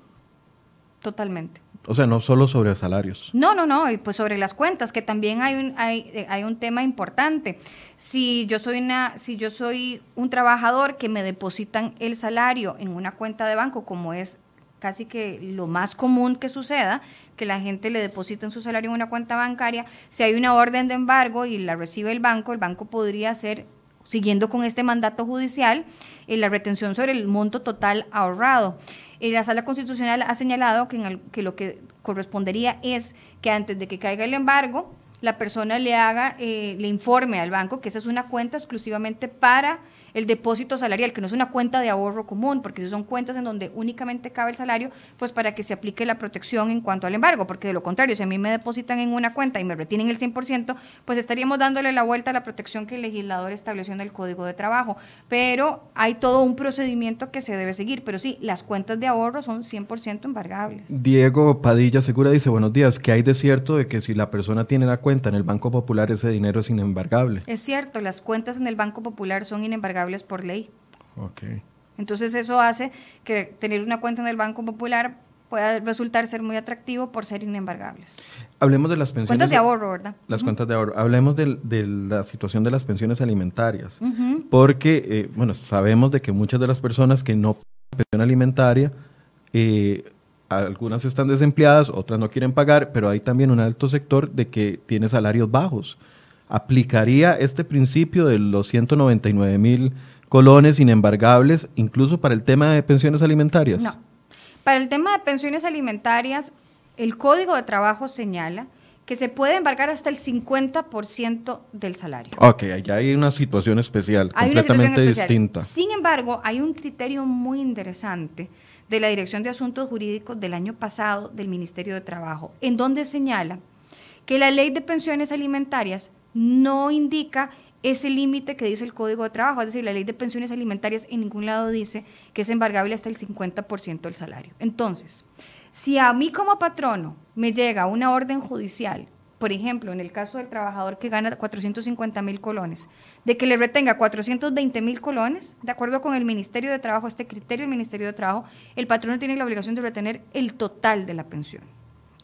totalmente. O sea, no solo sobre salarios. No, no, no, y pues sobre las cuentas, que también hay un, hay, eh, hay un tema importante. Si yo soy una, si yo soy un trabajador que me depositan el salario en una cuenta de banco, como es casi que lo más común que suceda, que la gente le deposite en su salario en una cuenta bancaria, si hay una orden de embargo y la recibe el banco, el banco podría hacer, siguiendo con este mandato judicial, eh, la retención sobre el monto total ahorrado. Eh, la Sala Constitucional ha señalado que, que lo que correspondería es que antes de que caiga el embargo, la persona le haga, eh, le informe al banco que esa es una cuenta exclusivamente para el depósito salarial, que no es una cuenta de ahorro común, porque si son cuentas en donde únicamente cabe el salario, pues para que se aplique la protección en cuanto al embargo, porque de lo contrario, si a mí me depositan en una cuenta y me retienen el 100%, pues estaríamos dándole la vuelta a la protección que el legislador estableció en el Código de Trabajo. Pero hay todo un procedimiento que se debe seguir, pero sí, las cuentas de ahorro son 100% embargables. Diego Padilla Segura dice, buenos días, ¿qué hay de cierto de que si la persona tiene la cuenta en el Banco Popular, ese dinero es inembargable? Es cierto, las cuentas en el Banco Popular son inembargables por ley. Ok. Entonces eso hace que tener una cuenta en el Banco Popular pueda resultar ser muy atractivo por ser inembargables. Hablemos de las pensiones. Cuentas de ahorro, ¿verdad? Las cuentas de ahorro. Hablemos de, la situación de las pensiones alimentarias. Porque, eh, bueno, sabemos de que muchas de las personas que no pensión alimentaria, eh, algunas están desempleadas, otras no quieren pagar, pero hay también un alto sector de que tiene salarios bajos. ¿Aplicaría este principio de los 199 mil colones inembargables incluso para el tema de pensiones alimentarias? No. Para el tema de pensiones alimentarias, el Código de Trabajo señala que se puede embargar hasta el 50% del salario. Ok, allá hay una situación especial, completamente distinta. Sin embargo, hay un criterio muy interesante de la Dirección de Asuntos Jurídicos del año pasado del Ministerio de Trabajo, en donde señala que la ley de pensiones alimentarias no indica ese límite que dice el Código de Trabajo, es decir, la ley de pensiones alimentarias en ningún lado dice que es embargable hasta el 50% del salario. Entonces, si a mí como patrono me llega una orden judicial, por ejemplo, en el caso del trabajador que gana 450 mil colones, de que le retenga 420 mil colones, de acuerdo con el Ministerio de Trabajo, este criterio del Ministerio de Trabajo, el patrono tiene la obligación de retener el total de la pensión.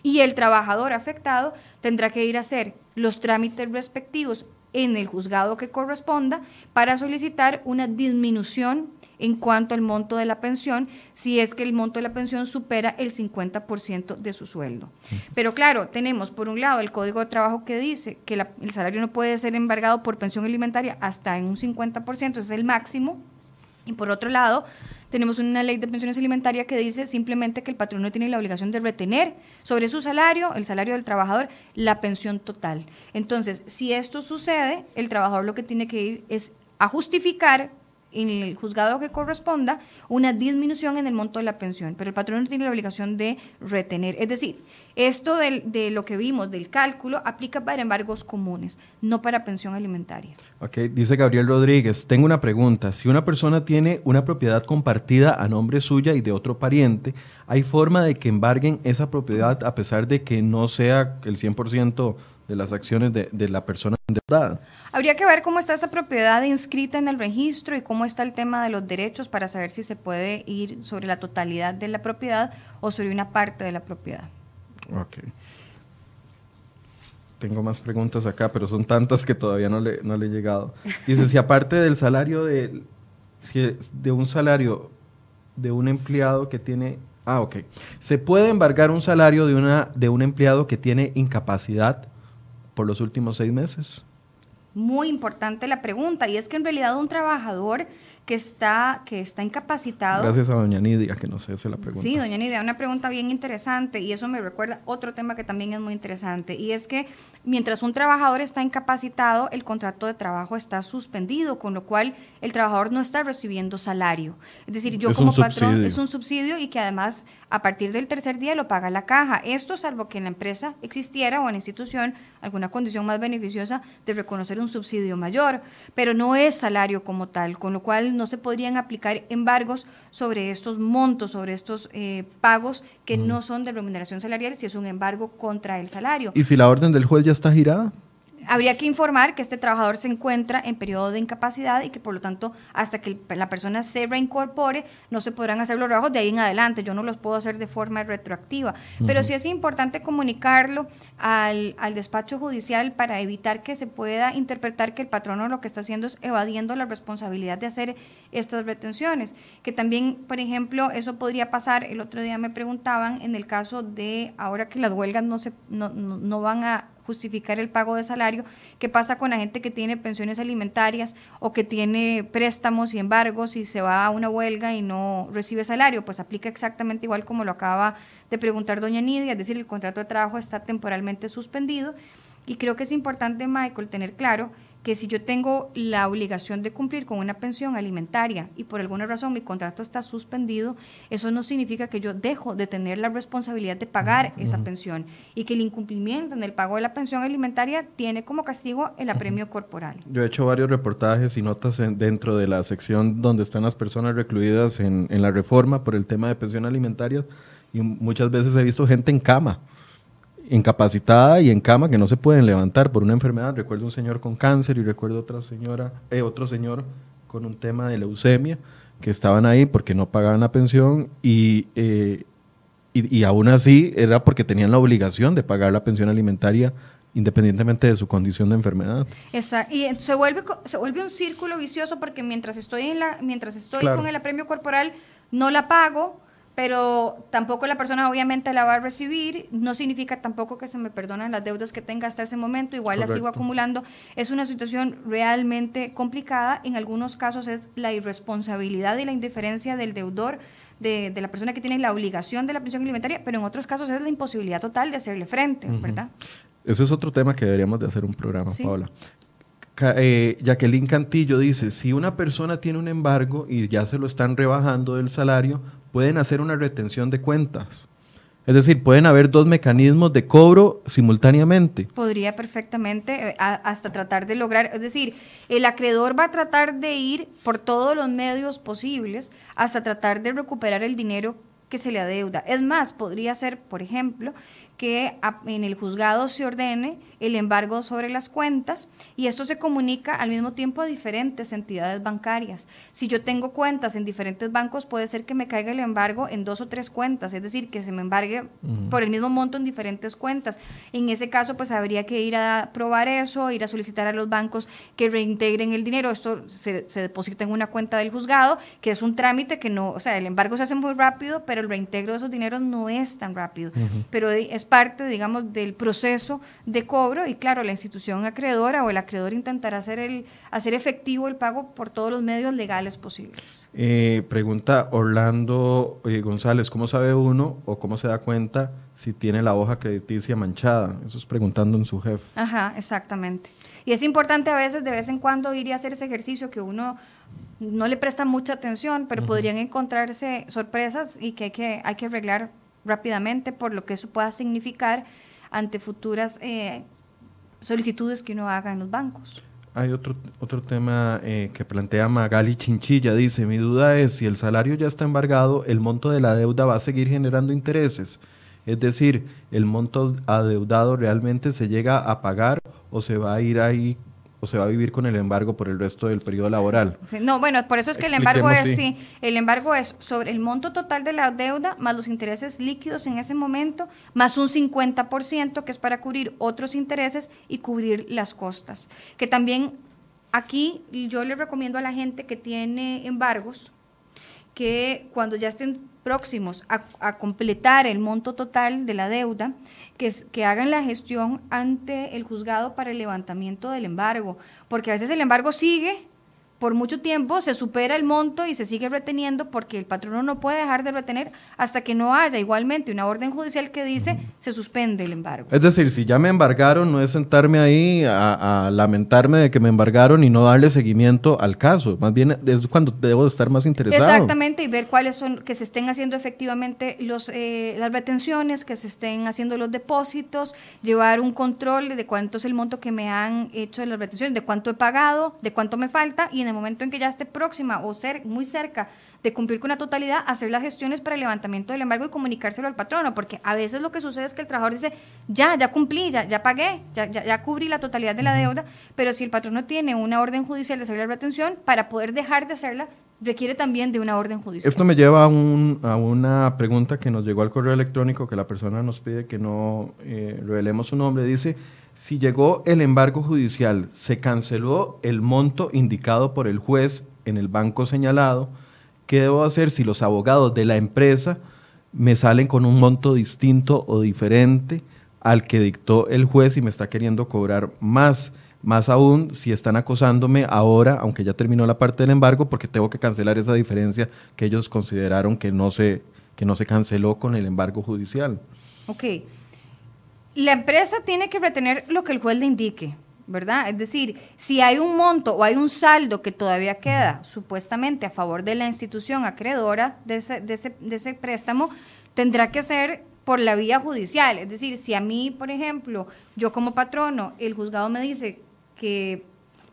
Y el trabajador afectado tendrá que ir a hacer los trámites respectivos en el juzgado que corresponda para solicitar una disminución en cuanto al monto de la pensión, si es que el monto de la pensión supera el 50% de su sueldo. Pero claro, tenemos por un lado el Código de Trabajo que dice que el salario no puede ser embargado por pensión alimentaria hasta en un 50%, es el máximo, y por otro lado, tenemos una ley de pensiones alimentarias que dice simplemente que el patrón no tiene la obligación de retener sobre su salario, el salario del trabajador, la pensión total. Entonces, si esto sucede, el trabajador lo que tiene que ir es a justificar en el juzgado que corresponda una disminución en el monto de la pensión, pero el patrón no tiene la obligación de retener. Es decir, esto de lo que vimos del cálculo aplica para embargos comunes, no para pensión alimentaria. Ok, dice Gabriel Rodríguez, tengo una pregunta. Si una persona tiene una propiedad compartida a nombre suya y de otro pariente, ¿hay forma de que embarguen esa propiedad a pesar de que no sea el 100% de las acciones de, de la persona endeudada? Habría que ver cómo está esa propiedad inscrita en el registro y cómo está el tema de los derechos para saber si se puede ir sobre la totalidad de la propiedad o sobre una parte de la propiedad. Ok. Tengo más preguntas acá, pero son tantas que todavía no le, no le he llegado. Dice, si aparte del salario de, de un salario de un empleado que tiene... Ah, ok. ¿Se puede embargar un salario de, una, de un empleado que tiene incapacidad por los últimos seis meses? Muy importante la pregunta, y es que en realidad un trabajador que está, que está incapacitado. Gracias a doña Nidia que nos hace la pregunta. Sí, doña Nidia, una pregunta bien interesante y eso me recuerda otro tema que también es muy interesante y es que mientras un trabajador está incapacitado, el contrato de trabajo está suspendido, con lo cual el trabajador no está recibiendo salario. Es decir, yo como patrón es un subsidio y que además a partir del tercer día lo paga la caja. Esto salvo que en la empresa existiera o en la institución alguna condición más beneficiosa de reconocer un subsidio mayor, pero no es salario como tal, con lo cual no se podrían aplicar embargos sobre estos montos, sobre estos eh, pagos que no son de remuneración salarial, si es un embargo contra el salario. ¿Y si la orden del juez ya está girada? Habría que informar que este trabajador se encuentra en periodo de incapacidad y que por lo tanto hasta que la persona se reincorpore no se podrán hacer los trabajos de ahí en adelante. Yo no los puedo hacer de forma retroactiva. Pero sí es importante comunicarlo al, al, despacho judicial para evitar que se pueda interpretar que el patrono lo que está haciendo es evadiendo la responsabilidad de hacer estas retenciones. Que también, por ejemplo, eso podría pasar, el otro día me preguntaban en el caso de ahora que las huelgas no, se, no, no van a justificar el pago de salario. ¿Qué pasa con la gente que tiene pensiones alimentarias o que tiene préstamos y embargos y se va a una huelga y no recibe salario? Pues aplica exactamente igual como lo acaba de preguntar doña Nidia, es decir, el contrato de trabajo está temporalmente suspendido Y creo que es importante, Michael, tener claro que si yo tengo la obligación de cumplir con una pensión alimentaria y por alguna razón mi contrato está suspendido, eso no significa que yo dejo de tener la responsabilidad de pagar esa pensión y que el incumplimiento en el pago de la pensión alimentaria tiene como castigo el apremio corporal. Yo he hecho varios reportajes y notas dentro de la sección donde están las personas recluidas en, en la reforma por el tema de pensión alimentaria y muchas veces he visto gente en cama incapacitada y en cama que no se pueden levantar por una enfermedad. Recuerdo un señor con cáncer y recuerdo otra señora, eh, otro señor con un tema de leucemia que estaban ahí porque no pagaban la pensión y, eh, y, aún así era porque tenían la obligación de pagar la pensión alimentaria independientemente de su condición de enfermedad. Exacto. Y se vuelve, se vuelve un círculo vicioso porque mientras estoy, en la, mientras estoy con el apremio corporal no la pago, pero tampoco la persona obviamente la va a recibir, no significa tampoco que se me perdonan las deudas que tenga hasta ese momento, igual las sigo acumulando. Es una situación realmente complicada, en algunos casos es la irresponsabilidad y la indiferencia del deudor, de, la persona que tiene la obligación de la pensión alimentaria, pero en otros casos es la imposibilidad total de hacerle frente, ¿verdad? Ese es otro tema que deberíamos de hacer un programa, Paula. Eh, Jacqueline Cantillo dice, si una persona tiene un embargo y ya se lo están rebajando del salario, pueden hacer una retención de cuentas. Es decir, pueden haber dos mecanismos de cobro simultáneamente. Podría perfectamente eh, hasta tratar de lograr, es decir, el acreedor va a tratar de ir por todos los medios posibles hasta tratar de recuperar el dinero que se le adeuda. Es más, podría ser, por ejemplo, que en el juzgado se ordene el embargo sobre las cuentas y esto se comunica al mismo tiempo a diferentes entidades bancarias. Si yo tengo cuentas en diferentes bancos, puede ser que me caiga el embargo en dos o tres cuentas, es decir, que se me embargue por el mismo monto en diferentes cuentas. En ese caso, pues habría que ir a probar eso, ir a solicitar a los bancos que reintegren el dinero. Esto se, deposita en una cuenta del juzgado, que es un trámite que no, o sea, el embargo se hace muy rápido, pero el reintegro de esos dineros no es tan rápido. Pero es parte, digamos, del proceso de cobro y claro, la institución acreedora o el acreedor intentará hacer, el, hacer efectivo el pago por todos los medios legales posibles. Eh, pregunta Orlando eh, González, ¿cómo sabe uno o cómo se da cuenta si tiene la hoja crediticia manchada? Eso es preguntando en su jefe. Ajá, exactamente. Y es importante a veces, de vez en cuando, ir a hacer ese ejercicio que uno no le presta mucha atención, pero podrían encontrarse sorpresas y que hay que, hay que arreglar rápidamente por lo que eso pueda significar ante futuras eh, solicitudes que uno haga en los bancos. Hay otro, otro tema eh, que plantea Magali Chinchilla. Dice, mi duda es, si el salario ya está embargado, el monto de la deuda va a seguir generando intereses. Es decir, el monto adeudado realmente se llega a pagar o se va a ir ahí o se va a vivir con el embargo por el resto del periodo laboral. no, bueno, por eso es que el embargo es, sí, el embargo es sobre el monto total de la deuda más los intereses líquidos en ese momento, más un 50% que es para cubrir otros intereses y cubrir las costas. Que también aquí yo le recomiendo a la gente que tiene embargos que cuando ya estén próximos a, a completar el monto total de la deuda, que, que hagan la gestión ante el juzgado para el levantamiento del embargo, porque a veces el embargo sigue por mucho tiempo se supera el monto y se sigue reteniendo porque el patrono no puede dejar de retener hasta que no haya igualmente una orden judicial que dice se suspende el embargo. Es decir, si ya me embargaron, no es sentarme ahí a, lamentarme de que me embargaron y no darle seguimiento al caso. Más bien es cuando debo estar más interesado. Exactamente, y ver cuáles son, que se estén haciendo efectivamente los, eh, las retenciones, que se estén haciendo los depósitos, llevar un control de cuánto es el monto que me han hecho de las retenciones, de cuánto he pagado, de cuánto me falta y en el momento en que ya esté próxima o ser muy cerca de cumplir con la totalidad, hacer las gestiones para el levantamiento del embargo y comunicárselo al patrono, porque a veces lo que sucede es que el trabajador dice, ya, ya cumplí, ya, ya pagué, ya, ya, cubrí la totalidad de la deuda, pero si el patrono tiene una orden judicial de hacer la retención, para poder dejar de hacerla, requiere también de una orden judicial. Esto me lleva a, un, a una pregunta que nos llegó al correo electrónico que la persona nos pide que no eh, revelemos su nombre. Dice, si llegó el embargo judicial, se canceló el monto indicado por el juez en el banco señalado, ¿qué debo hacer si los abogados de la empresa me salen con un monto distinto o diferente al que dictó el juez y me está queriendo cobrar más? Más aún si están acosándome ahora, aunque ya terminó la parte del embargo, porque tengo que cancelar esa diferencia que ellos consideraron que no se, que no se canceló con el embargo judicial. Ok. La empresa tiene que retener lo que el juez le indique. ¿verdad? Es decir, si hay un monto o hay un saldo que todavía queda supuestamente a favor de la institución acreedora de ese, de ese, de ese préstamo, tendrá que ser por la vía judicial. Es decir, si a mí, por ejemplo, yo como patrono, el juzgado me dice que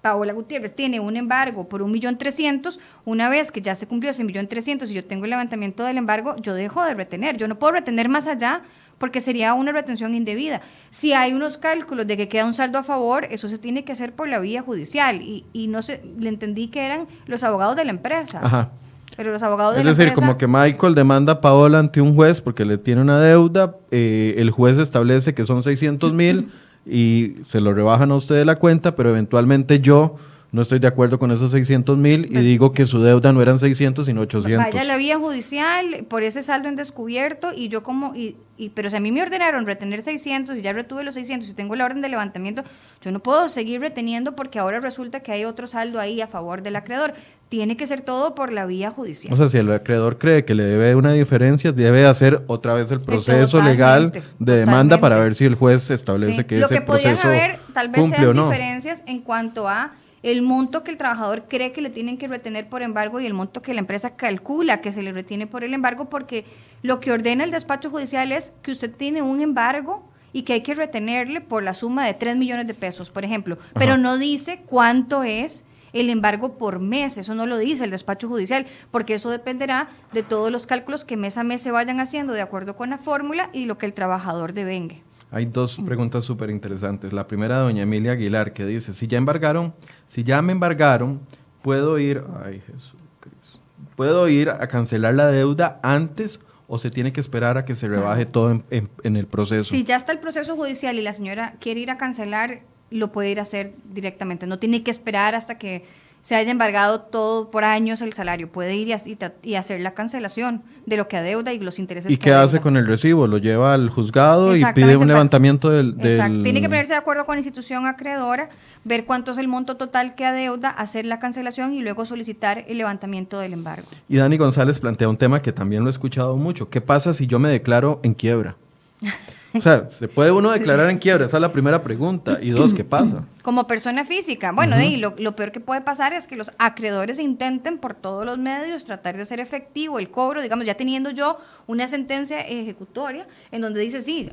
Paola Gutiérrez tiene un embargo por un millón trescientos, una vez que ya se cumplió ese millón trescientos y yo tengo el levantamiento del embargo, yo dejo de retener. Yo no puedo retener más allá porque sería una retención indebida. Si hay unos cálculos de que queda un saldo a favor, eso se tiene que hacer por la vía judicial. Y, y no sé, le entendí que eran los abogados de la empresa. Ajá. Pero los abogados de Es la decir, empresa... como que Michael demanda a Paola ante un juez porque le tiene una deuda, eh, el juez establece que son 600 mil y se lo rebajan a usted de la cuenta, pero eventualmente yo no estoy de acuerdo con esos 600 mil y digo que su deuda no eran 600 sino 800. Vaya la vía judicial por ese saldo en descubierto y yo como, y, y, pero si a mí me ordenaron retener 600 y ya retuve los 600 y tengo la orden de levantamiento, yo no puedo seguir reteniendo porque ahora resulta que hay otro saldo ahí a favor del acreedor. Tiene que ser todo por la vía judicial. O sea, si el acreedor cree que le debe una diferencia, debe hacer otra vez el proceso Totalmente, legal de demanda totalmente. para ver si el juez establece Sí, que Lo ese que proceso haber tal vez cumple sean o no. diferencias en cuanto a el monto que el trabajador cree que le tienen que retener por embargo y el monto que la empresa calcula que se le retiene por el embargo, porque lo que ordena el despacho judicial es que usted tiene un embargo y que hay que retenerle por la suma de 3 millones de pesos, por ejemplo, pero no dice cuánto es el embargo por mes, eso no lo dice el despacho judicial, porque eso dependerá de todos los cálculos que mes a mes se vayan haciendo de acuerdo con la fórmula y lo que el trabajador devengue. Hay dos preguntas súper interesantes. La primera de doña Emilia Aguilar que dice, si ya embargaron, si ya me embargaron, puedo ir, ay Jesucristo, puedo ir a cancelar la deuda antes o se tiene que esperar a que se rebaje todo en, en- en el proceso. Si ya está el proceso judicial y la señora quiere ir a cancelar, lo puede ir a hacer directamente. No tiene que esperar hasta que se haya embargado todo por años el salario. Puede ir y, y hacer la cancelación de lo que adeuda y los intereses ¿Y que qué hace con el recibo? ¿Lo lleva al juzgado y pide un levantamiento del, Exacto. Tiene que ponerse de acuerdo con la institución acreedora, ver cuánto es el monto total que adeuda, hacer la cancelación y luego solicitar el levantamiento del embargo. Y Dani González plantea un tema que también lo he escuchado mucho. ¿Qué pasa si yo me declaro en quiebra? O sea, ¿se puede uno declarar en quiebra? Esa es la primera pregunta. Y dos, ¿qué pasa? Como persona física, bueno, y lo, lo peor que puede pasar es que los acreedores intenten por todos los medios tratar de hacer efectivo el cobro, digamos, ya teniendo yo una sentencia ejecutoria en donde dice, sí,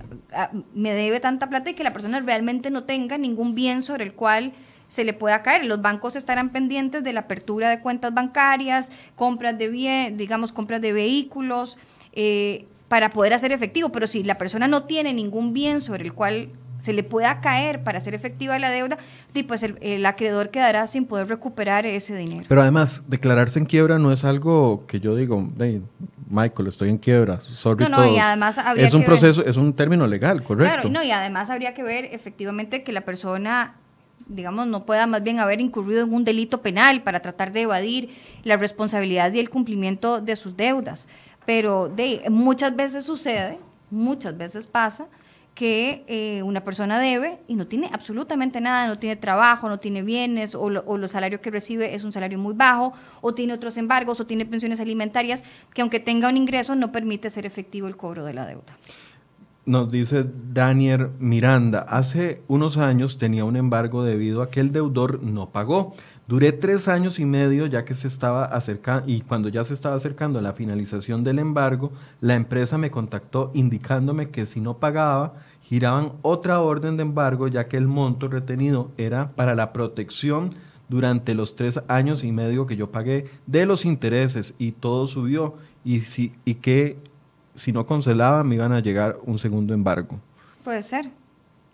me debe tanta plata y que la persona realmente no tenga ningún bien sobre el cual se le pueda caer. Los bancos estarán pendientes de la apertura de cuentas bancarias, compras de bien, digamos, compras de vehículos, eh, para poder hacer efectivo. Pero si la persona no tiene ningún bien sobre el cual se le pueda caer para hacer efectiva la deuda, sí, pues el, el acreedor quedará sin poder recuperar ese dinero. Pero además, declararse en quiebra no es algo que yo digo, "Hey, Michael, estoy en quiebra, sorry No, no, y todos". además habría Es un que ver- proceso, es un término legal, correcto. Claro, no, y además habría que ver efectivamente que la persona, digamos, no pueda más bien haber incurrido en un delito penal para tratar de evadir la responsabilidad y el cumplimiento de sus deudas. Pero de, muchas veces sucede, muchas veces pasa que eh, una persona debe y no tiene absolutamente nada, no tiene trabajo, no tiene bienes, o, o los salarios que recibe es un salario muy bajo, o tiene otros embargos, o tiene pensiones alimentarias, que aunque tenga un ingreso no permite ser efectivo el cobro de la deuda. Nos dice Daniel Miranda, hace unos años tenía un embargo debido a que el deudor no pagó. Duré tres años y medio ya que se estaba acercando y cuando ya se estaba acercando a la finalización del embargo, la empresa me contactó indicándome que si no pagaba, giraban otra orden de embargo ya que el monto retenido era para la protección durante los tres años y medio que yo pagué de los intereses y todo subió y, si, y que si no cancelaba me iban a llegar un segundo embargo. Puede ser.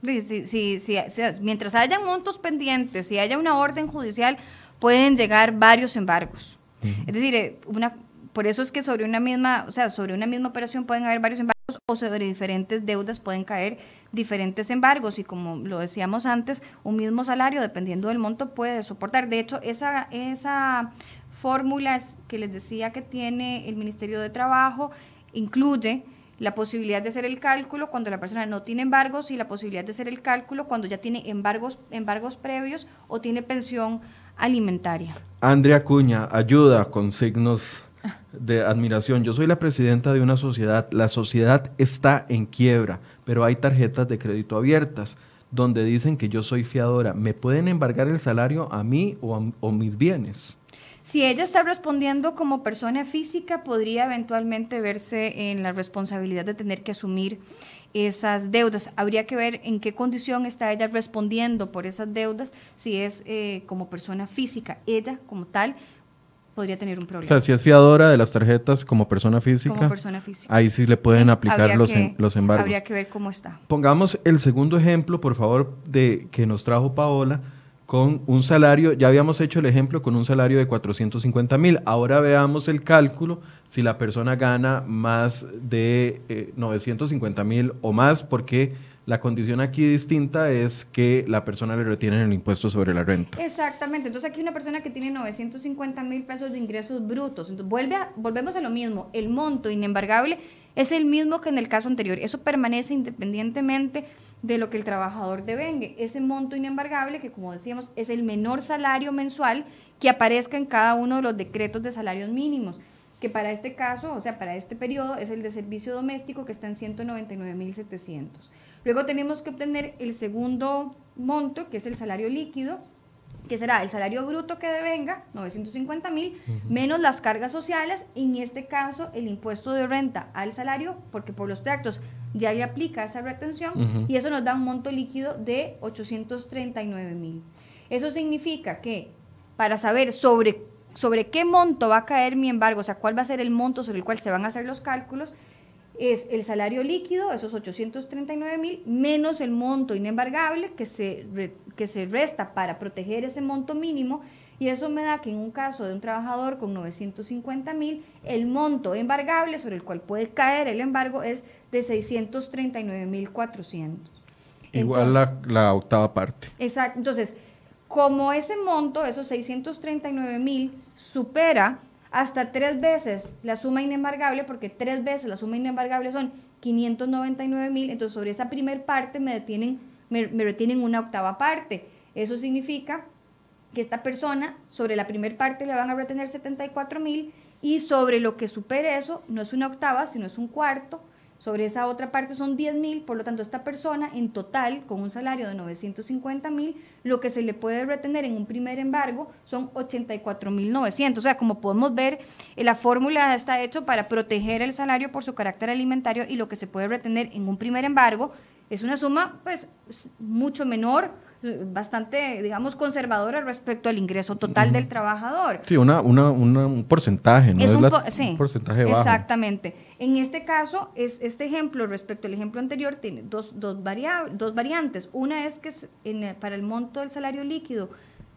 Sí, sí, sí, sí, mientras haya montos pendientes, si haya una orden judicial, pueden llegar varios embargos. Es decir, eh, una, por eso es que sobre una misma, o sea, sobre una misma operación pueden haber varios embargos o sobre diferentes deudas pueden caer diferentes embargos y como lo decíamos antes, un mismo salario, dependiendo del monto, puede soportar. De hecho, esa, esa fórmula que les decía que tiene el Ministerio de Trabajo incluye la posibilidad de hacer el cálculo cuando la persona no tiene embargos y la posibilidad de hacer el cálculo cuando ya tiene embargos, embargos previos o tiene pensión alimentaria. Andrea Cuña, ayuda con signos de admiración. Yo soy la presidenta de una sociedad. La sociedad está en quiebra, pero hay tarjetas de crédito abiertas donde dicen que yo soy fiadora. ¿Me pueden embargar el salario a mí o, o mis bienes? Si ella está respondiendo como persona física, podría eventualmente verse en la responsabilidad de tener que asumir esas deudas. Habría que ver en qué condición está ella respondiendo por esas deudas, si es eh, como persona física. Ella, como tal, podría tener un problema. O sea, si es fiadora de las tarjetas como persona física, ahí sí le pueden aplicar los, los embargos. Habría que ver cómo está. Pongamos el segundo ejemplo, por favor, de que nos trajo Paola con un salario, ya habíamos hecho el ejemplo con un salario de 450 mil, ahora veamos el cálculo si la persona gana más de 950 eh, mil o más, porque la condición aquí distinta es que la persona le retiene el impuesto sobre la renta. Exactamente, entonces aquí una persona que tiene 950 mil pesos de ingresos brutos, entonces vuelve volvemos a lo mismo, el monto inembargable es el mismo que en el caso anterior, eso permanece independientemente de lo que el trabajador devengue. Ese monto inembargable, que como decíamos, es el menor salario mensual que aparezca en cada uno de los decretos de salarios mínimos, que para este caso, o sea, para este periodo, es el de servicio doméstico que está en 199.700. Luego tenemos que obtener el segundo monto, que es el salario líquido, que será el salario bruto que devenga, 950 mil, menos las cargas sociales, en este caso el impuesto de renta al salario, porque por los tractos ya le aplica esa retención y eso nos da un monto líquido de 839 mil. Eso significa que para saber sobre, sobre qué monto va a caer mi embargo, o sea, cuál va a ser el monto sobre el cual se van a hacer los cálculos, es el salario líquido, esos 839 mil, menos el monto inembargable que se, que se resta para proteger ese monto mínimo. Y eso me da que en un caso de un trabajador con 950 mil, el monto embargable sobre el cual puede caer el embargo es de 639.400. Igual la, la, octava parte. Exacto. Entonces, como ese monto, esos 639.000, supera hasta tres veces la suma inembargable, porque tres veces la suma inembargable son 599.000, entonces sobre esa primer parte me, detienen, me, retienen una octava parte. Eso significa que esta persona, sobre la primera parte le van a retener 74.000 y sobre lo que supere eso, no es una octava, sino es un cuarto, sobre esa otra parte son 10 mil, por lo tanto esta persona en total con un salario de 950 mil, lo que se le puede retener en un primer embargo son 84 mil 900. O sea, como podemos ver, eh, la fórmula está hecha para proteger el salario por su carácter alimentario y lo que se puede retener en un primer embargo es una suma pues mucho menor bastante, digamos, conservadora respecto al ingreso total del trabajador. Sí, una, una, un porcentaje, ¿no? Es, un, sí, porcentaje bajo. Exactamente. En este caso, es, este ejemplo respecto al ejemplo anterior tiene dos, dos, dos variantes. Una es que en para el monto del salario líquido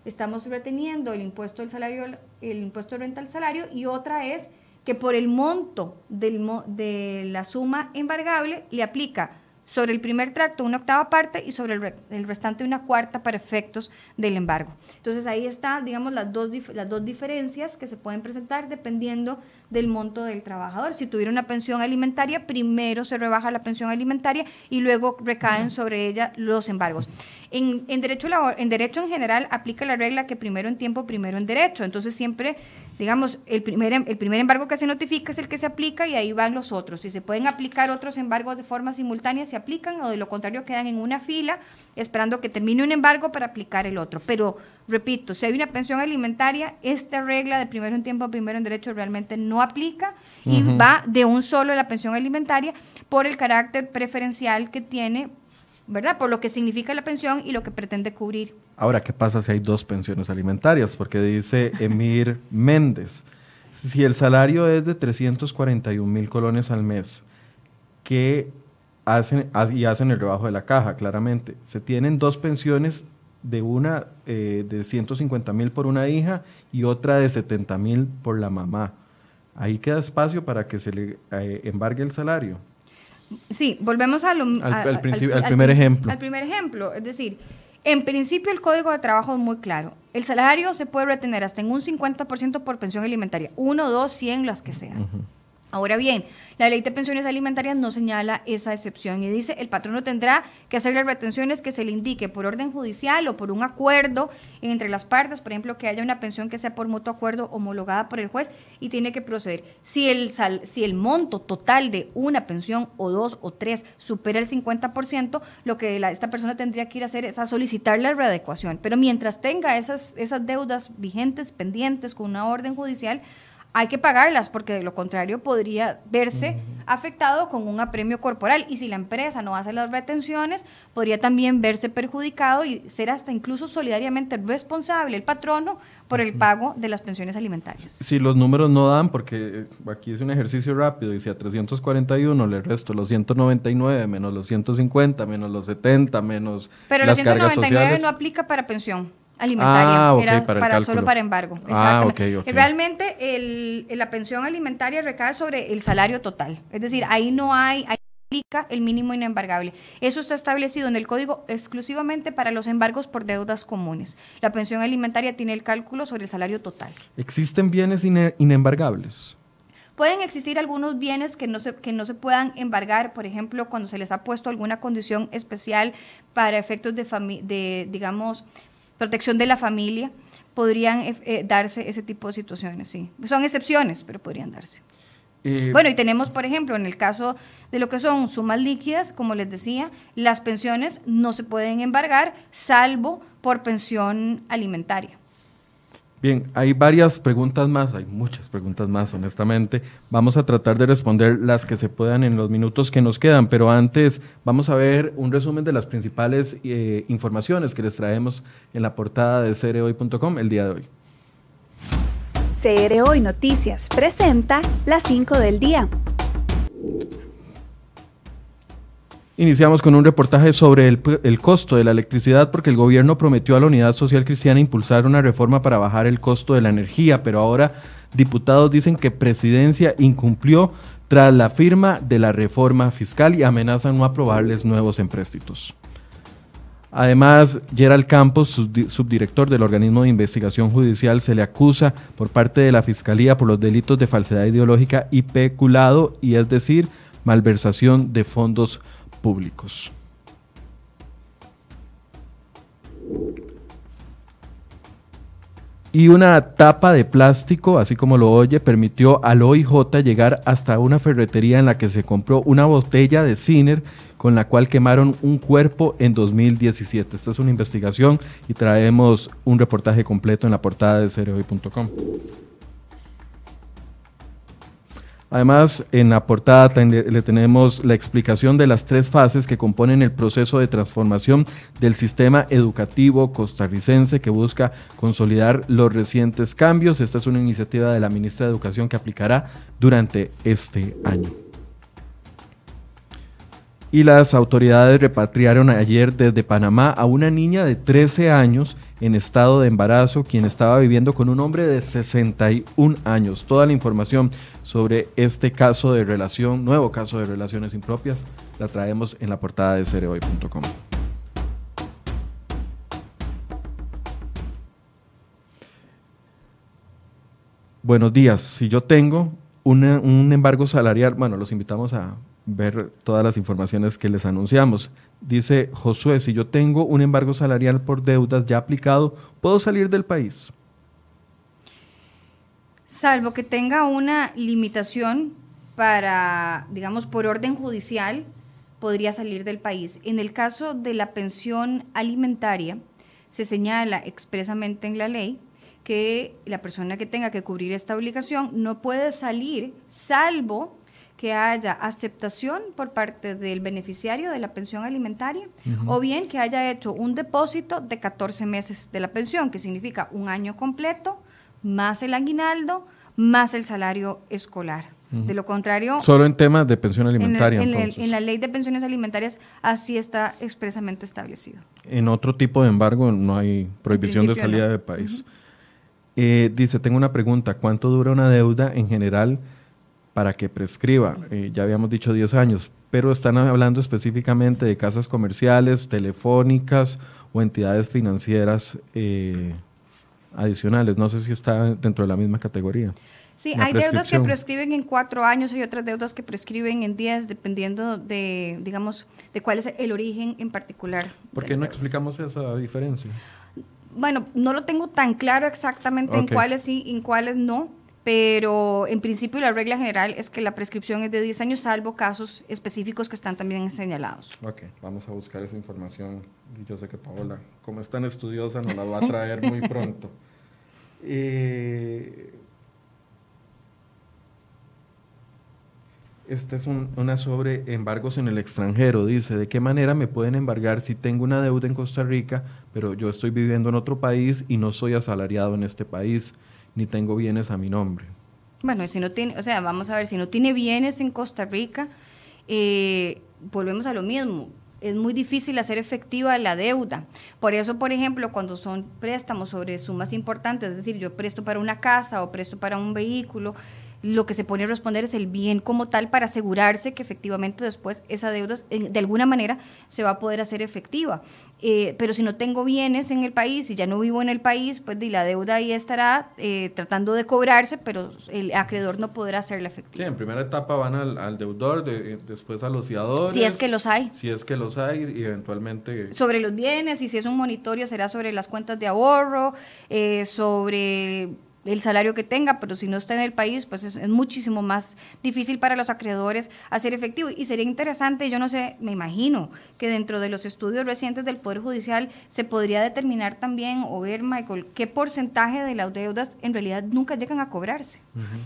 estamos reteniendo el impuesto del salario, el impuesto de renta al salario, y otra es que por el monto del, de la suma embargable le aplica sobre el primer tracto una octava parte y sobre el, restante una cuarta para efectos del embargo. Entonces ahí está, digamos, las dos, las dos diferencias que se pueden presentar dependiendo del monto del trabajador. Si tuviera una pensión alimentaria, primero se rebaja la pensión alimentaria y luego recaen sobre ella los embargos. En, en, derecho, en derecho en general aplica la regla que primero en tiempo, primero en derecho. Entonces siempre, digamos, el primer, em, el primer embargo que se notifica es el que se aplica y ahí van los otros. Si se pueden aplicar otros embargos de forma simultánea, se aplican o de lo contrario quedan en una fila esperando que termine un embargo para aplicar el otro. Pero repito, si hay una pensión alimentaria, esta regla de primero en tiempo, primero en derecho realmente no aplica y va de un solo la pensión alimentaria por el carácter preferencial que tiene, ¿verdad? Por lo que significa la pensión y lo que pretende cubrir. Ahora, ¿qué pasa si hay dos pensiones alimentarias? Porque dice Emir Méndez, si el salario es de 341 mil colones al mes, que hacen, y hacen el rebajo de la caja, claramente, se tienen dos pensiones de una eh, de 150 mil por una hija y otra de 70 mil por la mamá. Ahí queda espacio para que se le eh, embargue el salario. Sí, volvemos a lo, al, primer ejemplo. Al primer ejemplo, es decir, en principio el código de trabajo es muy claro. El salario se puede retener hasta en un 50% por pensión alimentaria, uno, dos, cien, las que sean. Ahora bien, la ley de pensiones alimentarias no señala esa excepción y dice el patrono tendrá que hacer las retenciones que se le indique por orden judicial o por un acuerdo entre las partes, por ejemplo, que haya una pensión que sea por mutuo acuerdo homologada por el juez y tiene que proceder. Si el, si el monto total de una pensión o dos o tres supera el 50%, lo que esta persona tendría que ir a hacer es a solicitar la readecuación. Pero mientras tenga esas, esas deudas vigentes, pendientes con una orden judicial, hay que pagarlas porque de lo contrario podría verse afectado con un apremio corporal. Y si la empresa no hace las retenciones podría también verse perjudicado y ser hasta incluso solidariamente responsable el patrono por el pago de las pensiones alimentarias. Si los números no dan, porque eh, aquí es un ejercicio rápido y si a 341 le resto los 199 menos los 150 menos los 70 menos Pero los 199 no aplica para pensión alimentaria, ah, era para, solo para embargo. Ah, Realmente el, la pensión alimentaria recae sobre el salario total, es decir, ahí no hay, ahí aplica el mínimo inembargable. Eso está establecido en el código exclusivamente para los embargos por deudas comunes. La pensión alimentaria tiene el cálculo sobre el salario total. ¿Existen bienes inembargables? Pueden existir algunos bienes que no, se, que no se puedan embargar, por ejemplo, cuando se les ha puesto alguna condición especial para efectos de, de digamos, protección de la familia, podrían eh, eh, darse ese tipo de situaciones, sí. Son excepciones, pero podrían darse. Eh, bueno, y tenemos, por ejemplo, en el caso de lo que son sumas líquidas, como les decía, las pensiones no se pueden embargar salvo por pensión alimentaria. Bien, hay varias preguntas más, hay muchas preguntas más, honestamente. Vamos a tratar de responder las que se puedan en los minutos que nos quedan, pero antes vamos a ver un resumen de las principales eh, informaciones que les traemos en la portada de cereoy.com el día de hoy. CR Hoy Noticias presenta las 5 del día. Iniciamos con un reportaje sobre el, costo de la electricidad porque el gobierno prometió a la Unidad Social Cristiana impulsar una reforma para bajar el costo de la energía, pero ahora diputados dicen que presidencia incumplió tras la firma de la reforma fiscal y amenazan no aprobarles nuevos empréstitos. Además, Gerald Campos, subdirector del organismo de investigación judicial, se le acusa por parte de la Fiscalía por los delitos de falsedad ideológica y peculado, y es decir, malversación de fondos públicos. Y una tapa de plástico, así como lo oye, permitió al OIJ llegar hasta una ferretería en la que se compró una botella de Ciner con la cual quemaron un cuerpo en 2017. Esta es una investigación y traemos un reportaje completo en la portada de cereoy.com. Además, en la portada le tenemos la explicación de las tres fases que componen el proceso de transformación del sistema educativo costarricense que busca consolidar los recientes cambios. Esta es una iniciativa de la ministra de Educación que aplicará durante este año. Y las autoridades repatriaron ayer desde Panamá a una niña de 13 años en estado de embarazo, quien estaba viviendo con un hombre de 61 años. Toda la información sobre este caso de relación, nuevo caso de relaciones impropias, la traemos en la portada de cereoy.com. Buenos días. Si yo tengo un embargo salarial, bueno, los invitamos a ver todas las informaciones que les anunciamos. Dice Josué, si yo tengo un embargo salarial por deudas ya aplicado, ¿puedo salir del país? salvo que tenga una limitación para, digamos, por orden judicial, podría salir del país. En el caso de la pensión alimentaria, se señala expresamente en la ley que la persona que tenga que cubrir esta obligación no puede salir salvo que haya aceptación por parte del beneficiario de la pensión alimentaria o bien que haya hecho un depósito de 14 meses de la pensión, que significa un año completo, más el aguinaldo, más el salario escolar. De lo contrario... Solo en temas de pensión alimentaria. En, la ley de pensiones alimentarias así está expresamente establecido. En otro tipo de embargo no hay prohibición de salida del país. Eh, dice, tengo una pregunta, ¿cuánto dura una deuda en general para que prescriba? Eh, ya habíamos dicho 10 años, pero están hablando específicamente de casas comerciales, telefónicas o entidades financieras. Eh, adicionales. No sé si está dentro de la misma categoría. Sí, hay deudas que prescriben en cuatro años y otras deudas que prescriben en diez, dependiendo de, digamos, de cuál es el origen en particular. ¿Por qué no explicamos esa diferencia? Bueno, no lo tengo tan claro exactamente en cuáles sí y en cuáles no, pero en principio la regla general es que la prescripción es de 10 años, salvo casos específicos que están también señalados. Ok, vamos a buscar esa información. Yo sé que Paola, como es tan estudiosa, nos la va a traer muy pronto. Eh, esta es una sobre embargos en el extranjero. Dice, ¿de qué manera me pueden embargar si tengo una deuda en Costa Rica, pero yo estoy viviendo en otro país y no soy asalariado en este país, ni tengo bienes a mi nombre? Bueno, si no tiene, o sea, vamos a ver, si no tiene bienes en Costa Rica, eh, volvemos a lo mismo. Es muy difícil hacer efectiva la deuda. Por eso, por ejemplo, cuando son préstamos sobre sumas importantes, es decir, yo presto para una casa o presto para un vehículo, lo que se pone a responder es el bien como tal para asegurarse que efectivamente después esa deuda de alguna manera se va a poder hacer efectiva. Eh, pero si no tengo bienes en el país y ya no vivo en el país, pues la deuda ahí estará eh, tratando de cobrarse, pero el acreedor no podrá hacerla efectiva. Sí, en primera etapa van al, deudor, después a los fiadores. Si es que los hay. Si es que los hay y eventualmente... Sobre los bienes y si es un monitorio será sobre las cuentas de ahorro, eh, sobre el salario que tenga, pero si no está en el país, pues es, muchísimo más difícil para los acreedores hacer efectivo. Y sería interesante, yo no sé, me imagino que dentro de los estudios recientes del Poder Judicial se podría determinar también o ver, Michael, qué porcentaje de las deudas en realidad nunca llegan a cobrarse,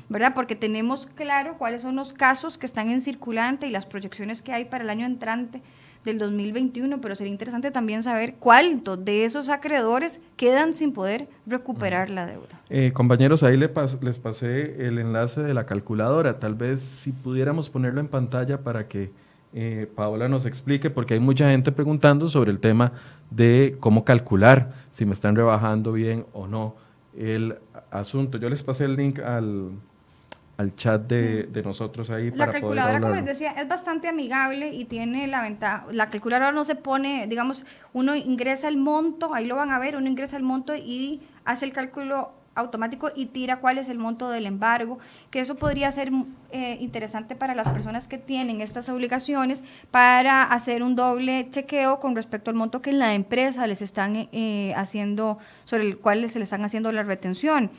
¿verdad? Porque tenemos claro cuáles son los casos que están en circulante y las proyecciones que hay para el año entrante del 2021, pero sería interesante también saber cuántos de esos acreedores quedan sin poder recuperar la deuda. Eh, compañeros, ahí les, les pasé el enlace de la calculadora. Tal vez si pudiéramos ponerlo en pantalla para que eh, Paola nos explique, porque hay mucha gente preguntando sobre el tema de cómo calcular si me están rebajando bien o no el asunto. Yo les pasé el link al, al chat de, de nosotros ahí. La calculadora, como les decía, es bastante amigable y tiene la ventaja. La calculadora no se pone, digamos, uno ingresa el monto, ahí lo van a ver, uno ingresa el monto y hace el cálculo automático y tira cuál es el monto del embargo, que eso podría ser eh, interesante para las personas que tienen estas obligaciones para hacer un doble chequeo con respecto al monto que en la empresa les están eh, haciendo, sobre el cual se les están haciendo la retención.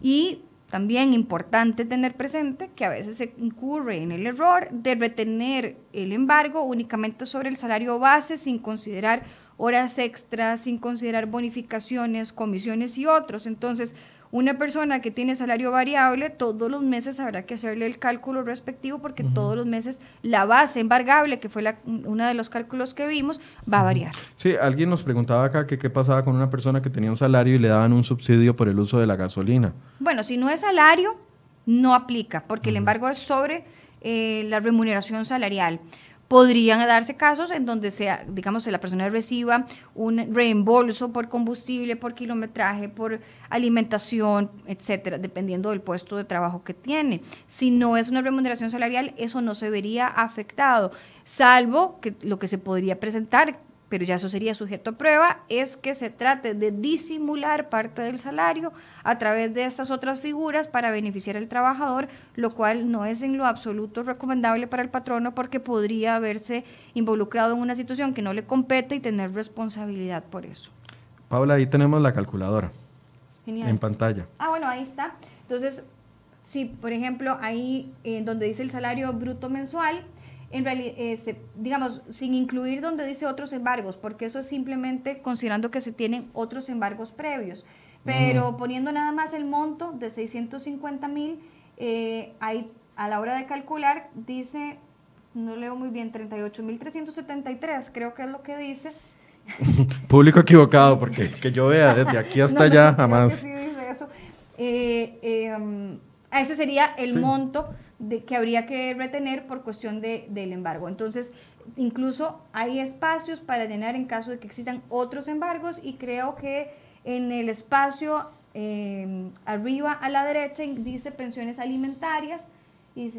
Y también importante tener presente que a veces se incurre en el error de retener el embargo únicamente sobre el salario base sin considerar horas extras, sin considerar bonificaciones, comisiones y otros. Entonces, una persona que tiene salario variable, todos los meses habrá que hacerle el cálculo respectivo porque todos los meses la base embargable, que fue la, uno de los cálculos que vimos, va a variar. Sí, alguien nos preguntaba acá que qué pasaba con una persona que tenía un salario y le daban un subsidio por el uso de la gasolina. Bueno, si no es salario, no aplica, porque el embargo es sobre eh, la remuneración salarial podrían darse casos en donde sea, digamos, la persona reciba un reembolso por combustible, por kilometraje, por alimentación, etcétera, dependiendo del puesto de trabajo que tiene. Si no es una remuneración salarial, eso no se vería afectado, salvo que lo que se podría presentar pero ya eso sería sujeto a prueba, es que se trate de disimular parte del salario a través de estas otras figuras para beneficiar al trabajador, lo cual no es en lo absoluto recomendable para el patrono porque podría haberse involucrado en una situación que no le compete y tener responsabilidad por eso. Paula, ahí tenemos la calculadora en pantalla. Ah, bueno, ahí está. Entonces, si por ejemplo ahí en donde dice el salario bruto mensual, en realidad, eh, digamos, sin incluir donde dice otros embargos, porque eso es simplemente considerando que se tienen otros embargos previos. Pero poniendo nada más el monto de 650 mil, eh, ahí a la hora de calcular dice, no leo muy bien, 38 mil 373, creo que es lo que dice. Público equivocado, porque que yo vea desde aquí hasta allá jamás. Sí dice eso. Eh, em, eso sería el monto de, que habría que retener por cuestión de, del embargo. Entonces, incluso hay espacios para llenar en caso de que existan otros embargos y creo que en el espacio eh, arriba a la derecha dice pensiones alimentarias y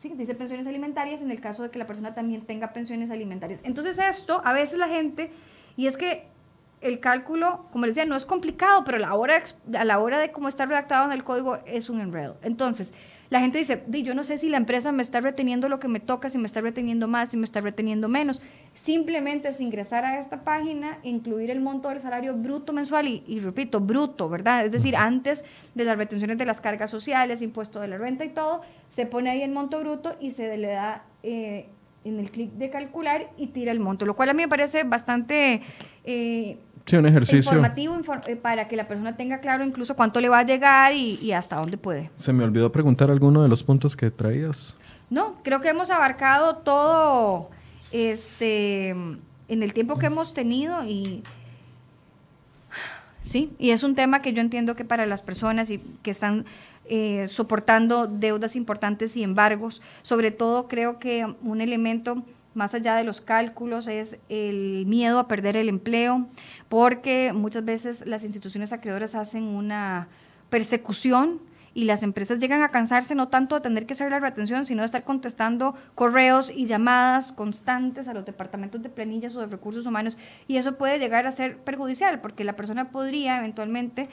sí, dice pensiones alimentarias en el caso de que la persona también tenga pensiones alimentarias. Entonces esto, a veces la gente, y es que el cálculo, como les decía, no es complicado, pero a la hora, a la hora de cómo está redactado en el código es un enredo. Entonces, la gente dice, yo no sé si la empresa me está reteniendo lo que me toca, si me está reteniendo más, si me está reteniendo menos. Simplemente es ingresar a esta página, incluir el monto del salario bruto mensual y, repito, bruto, ¿verdad? Es decir, antes de las retenciones de las cargas sociales, impuesto de la renta y todo, se pone ahí el monto bruto y se le da eh, en el clic de calcular y tira el monto, lo cual a mí me parece bastante... Eh, Sí, un ejercicio. Informativo eh, para que la persona tenga claro incluso cuánto le va a llegar y, hasta dónde puede. Se me olvidó preguntar alguno de los puntos que traías. No, creo que hemos abarcado todo este en el tiempo que hemos tenido y sí, y es un tema que yo entiendo que para las personas y que están eh, soportando deudas importantes y embargos, sobre todo creo que un elemento más allá de los cálculos, es el miedo a perder el empleo, porque muchas veces las instituciones acreedoras hacen una persecución y las empresas llegan a cansarse no tanto de tener que hacer la retención, sino de estar contestando correos y llamadas constantes a los departamentos de planillas o de recursos humanos y eso puede llegar a ser perjudicial porque la persona podría eventualmente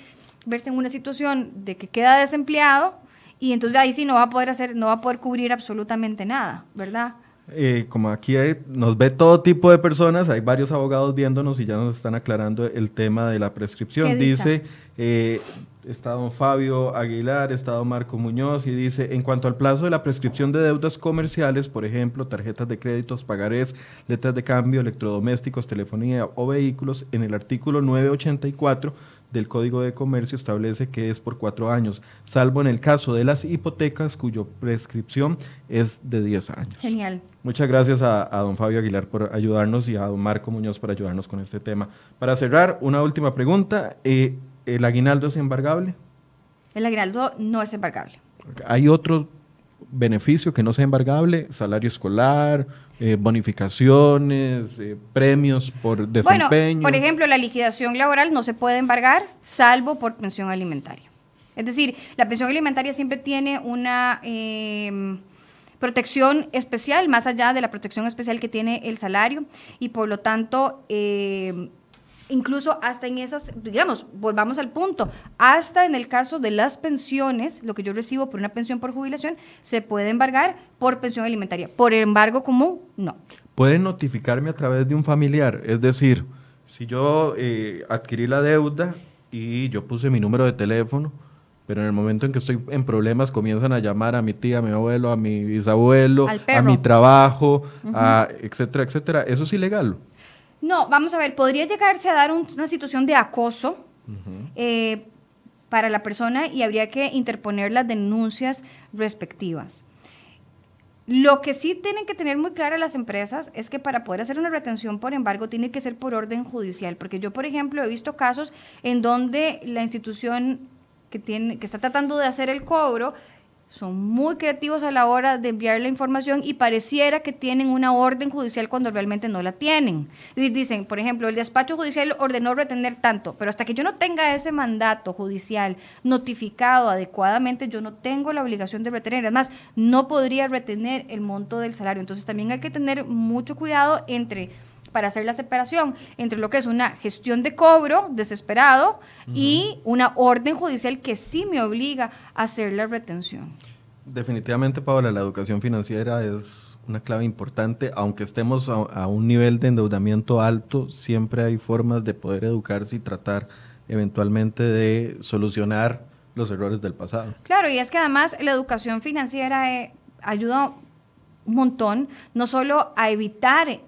verse en una situación de que queda desempleado y entonces ahí sí no va a poder hacer, no va a poder cubrir absolutamente nada, ¿verdad? Eh, como aquí nos ve todo tipo de personas, hay varios abogados viéndonos y ya nos están aclarando el tema de la prescripción. Dice, eh, está don Fabio Aguilar, está don Marco Muñoz y dice, en cuanto al plazo de la prescripción de deudas comerciales, por ejemplo, tarjetas de créditos, pagarés, letras de cambio, electrodomésticos, telefonía o vehículos, en el artículo 984 del Código de Comercio establece que es por cuatro años, salvo en el caso de las hipotecas cuyo prescripción es de 10 años. Genial. Muchas gracias a, don Fabio Aguilar por ayudarnos y a don Marco Muñoz por ayudarnos con este tema. Para cerrar, una última pregunta. Eh, ¿El aguinaldo es embargable? El aguinaldo no es embargable. ¿Hay otro beneficio que no sea embargable? ¿Salario escolar? Eh, bonificaciones, eh, premios por desempeño. Bueno, por ejemplo, la liquidación laboral no se puede embargar salvo por pensión alimentaria. Es decir, la pensión alimentaria siempre tiene una em, protección especial, más allá de la protección especial que tiene el salario, y por lo tanto, em, incluso hasta en esas, digamos, volvamos al punto, hasta en el caso de las pensiones, lo que yo recibo por una pensión por jubilación, se puede embargar por pensión alimentaria. Por embargo común, no. Pueden notificarme a través de un familiar, es decir, si yo eh, adquirí la deuda y yo puse mi número de teléfono, pero en el momento en que estoy en problemas comienzan a llamar a mi tía, a mi abuelo, a mi bisabuelo, a mi trabajo, a etcétera, etcétera. ¿Eso es ilegal? No, vamos a ver, podría llegarse a dar una situación de acoso eh, para la persona y habría que interponer las denuncias respectivas. Lo que sí tienen que tener muy claro las empresas es que para poder hacer una retención por embargo tiene que ser por orden judicial, porque yo, por ejemplo, he visto casos en donde la institución que, que está tratando de hacer el cobro son muy creativos a la hora de enviar la información y pareciera que tienen una orden judicial cuando realmente no la tienen. Dicen, por ejemplo, el despacho judicial ordenó retener tanto, pero hasta que yo no tenga ese mandato judicial notificado adecuadamente, yo no tengo la obligación de retener. Además, no podría retener el monto del salario. Entonces, también hay que tener mucho cuidado entre para hacer la separación entre lo que es una gestión de cobro desesperado y una orden judicial que sí me obliga a hacer la retención. Definitivamente, Paola, la educación financiera es una clave importante. Aunque estemos a, un nivel de endeudamiento alto, siempre hay formas de poder educarse y tratar eventualmente de solucionar los errores del pasado. Claro, y es que además la educación financiera eh, ayuda un montón, no solo a evitar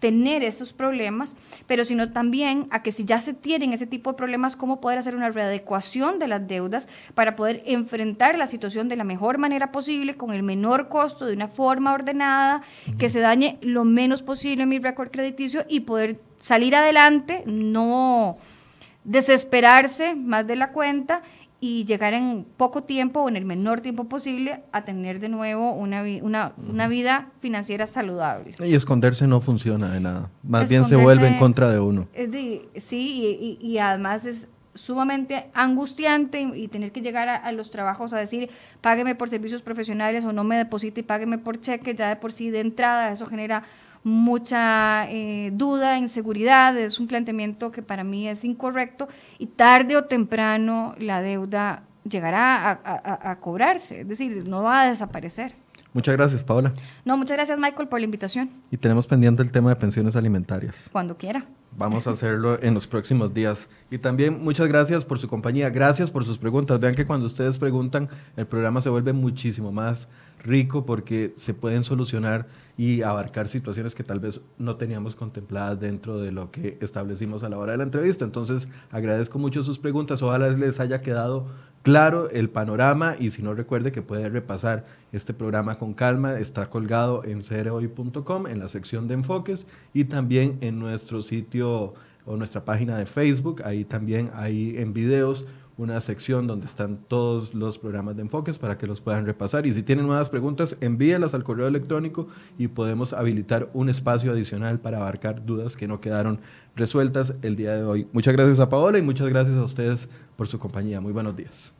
tener esos problemas, pero sino también a que si ya se tienen ese tipo de problemas, cómo poder hacer una readecuación de las deudas para poder enfrentar la situación de la mejor manera posible, con el menor costo, de una forma ordenada, que se dañe lo menos posible mi récord crediticio y poder salir adelante, no desesperarse más de la cuenta y llegar en poco tiempo o en el menor tiempo posible a tener de nuevo una, una, una vida financiera saludable. Y esconderse no funciona de nada, más bien se vuelve en contra de uno. sí, y, y, además es sumamente angustiante y, tener que llegar a, los trabajos a decir, págueme por servicios profesionales o no me deposite y págueme por cheque, ya de por sí de entrada, eso genera mucha eh, duda, inseguridad, es un planteamiento que para mí es incorrecto y tarde o temprano la deuda llegará a, a cobrarse, es decir, no va a desaparecer. Muchas gracias, Paola. No, muchas gracias, Michael, por la invitación. Y tenemos pendiente el tema de pensiones alimentarias. Cuando quiera. Vamos a hacerlo en los próximos días. Y también muchas gracias por su compañía, gracias por sus preguntas. Vean que cuando ustedes preguntan, el programa se vuelve muchísimo más rico porque se pueden solucionar y abarcar situaciones que tal vez no teníamos contempladas dentro de lo que establecimos a la hora de la entrevista. Entonces, agradezco mucho sus preguntas. Ojalá les haya quedado claro el panorama y si no recuerde que puede repasar este programa con calma, está colgado en cereoy.com en la sección de enfoques y también en nuestro sitio o nuestra página de Facebook, ahí también hay en videos una sección donde están todos los programas de enfoques para que los puedan repasar. Y si tienen nuevas preguntas, envíelas al correo electrónico y podemos habilitar un espacio adicional para abarcar dudas que no quedaron resueltas el día de hoy. Muchas gracias a Paola y muchas gracias a ustedes por su compañía. Muy buenos días.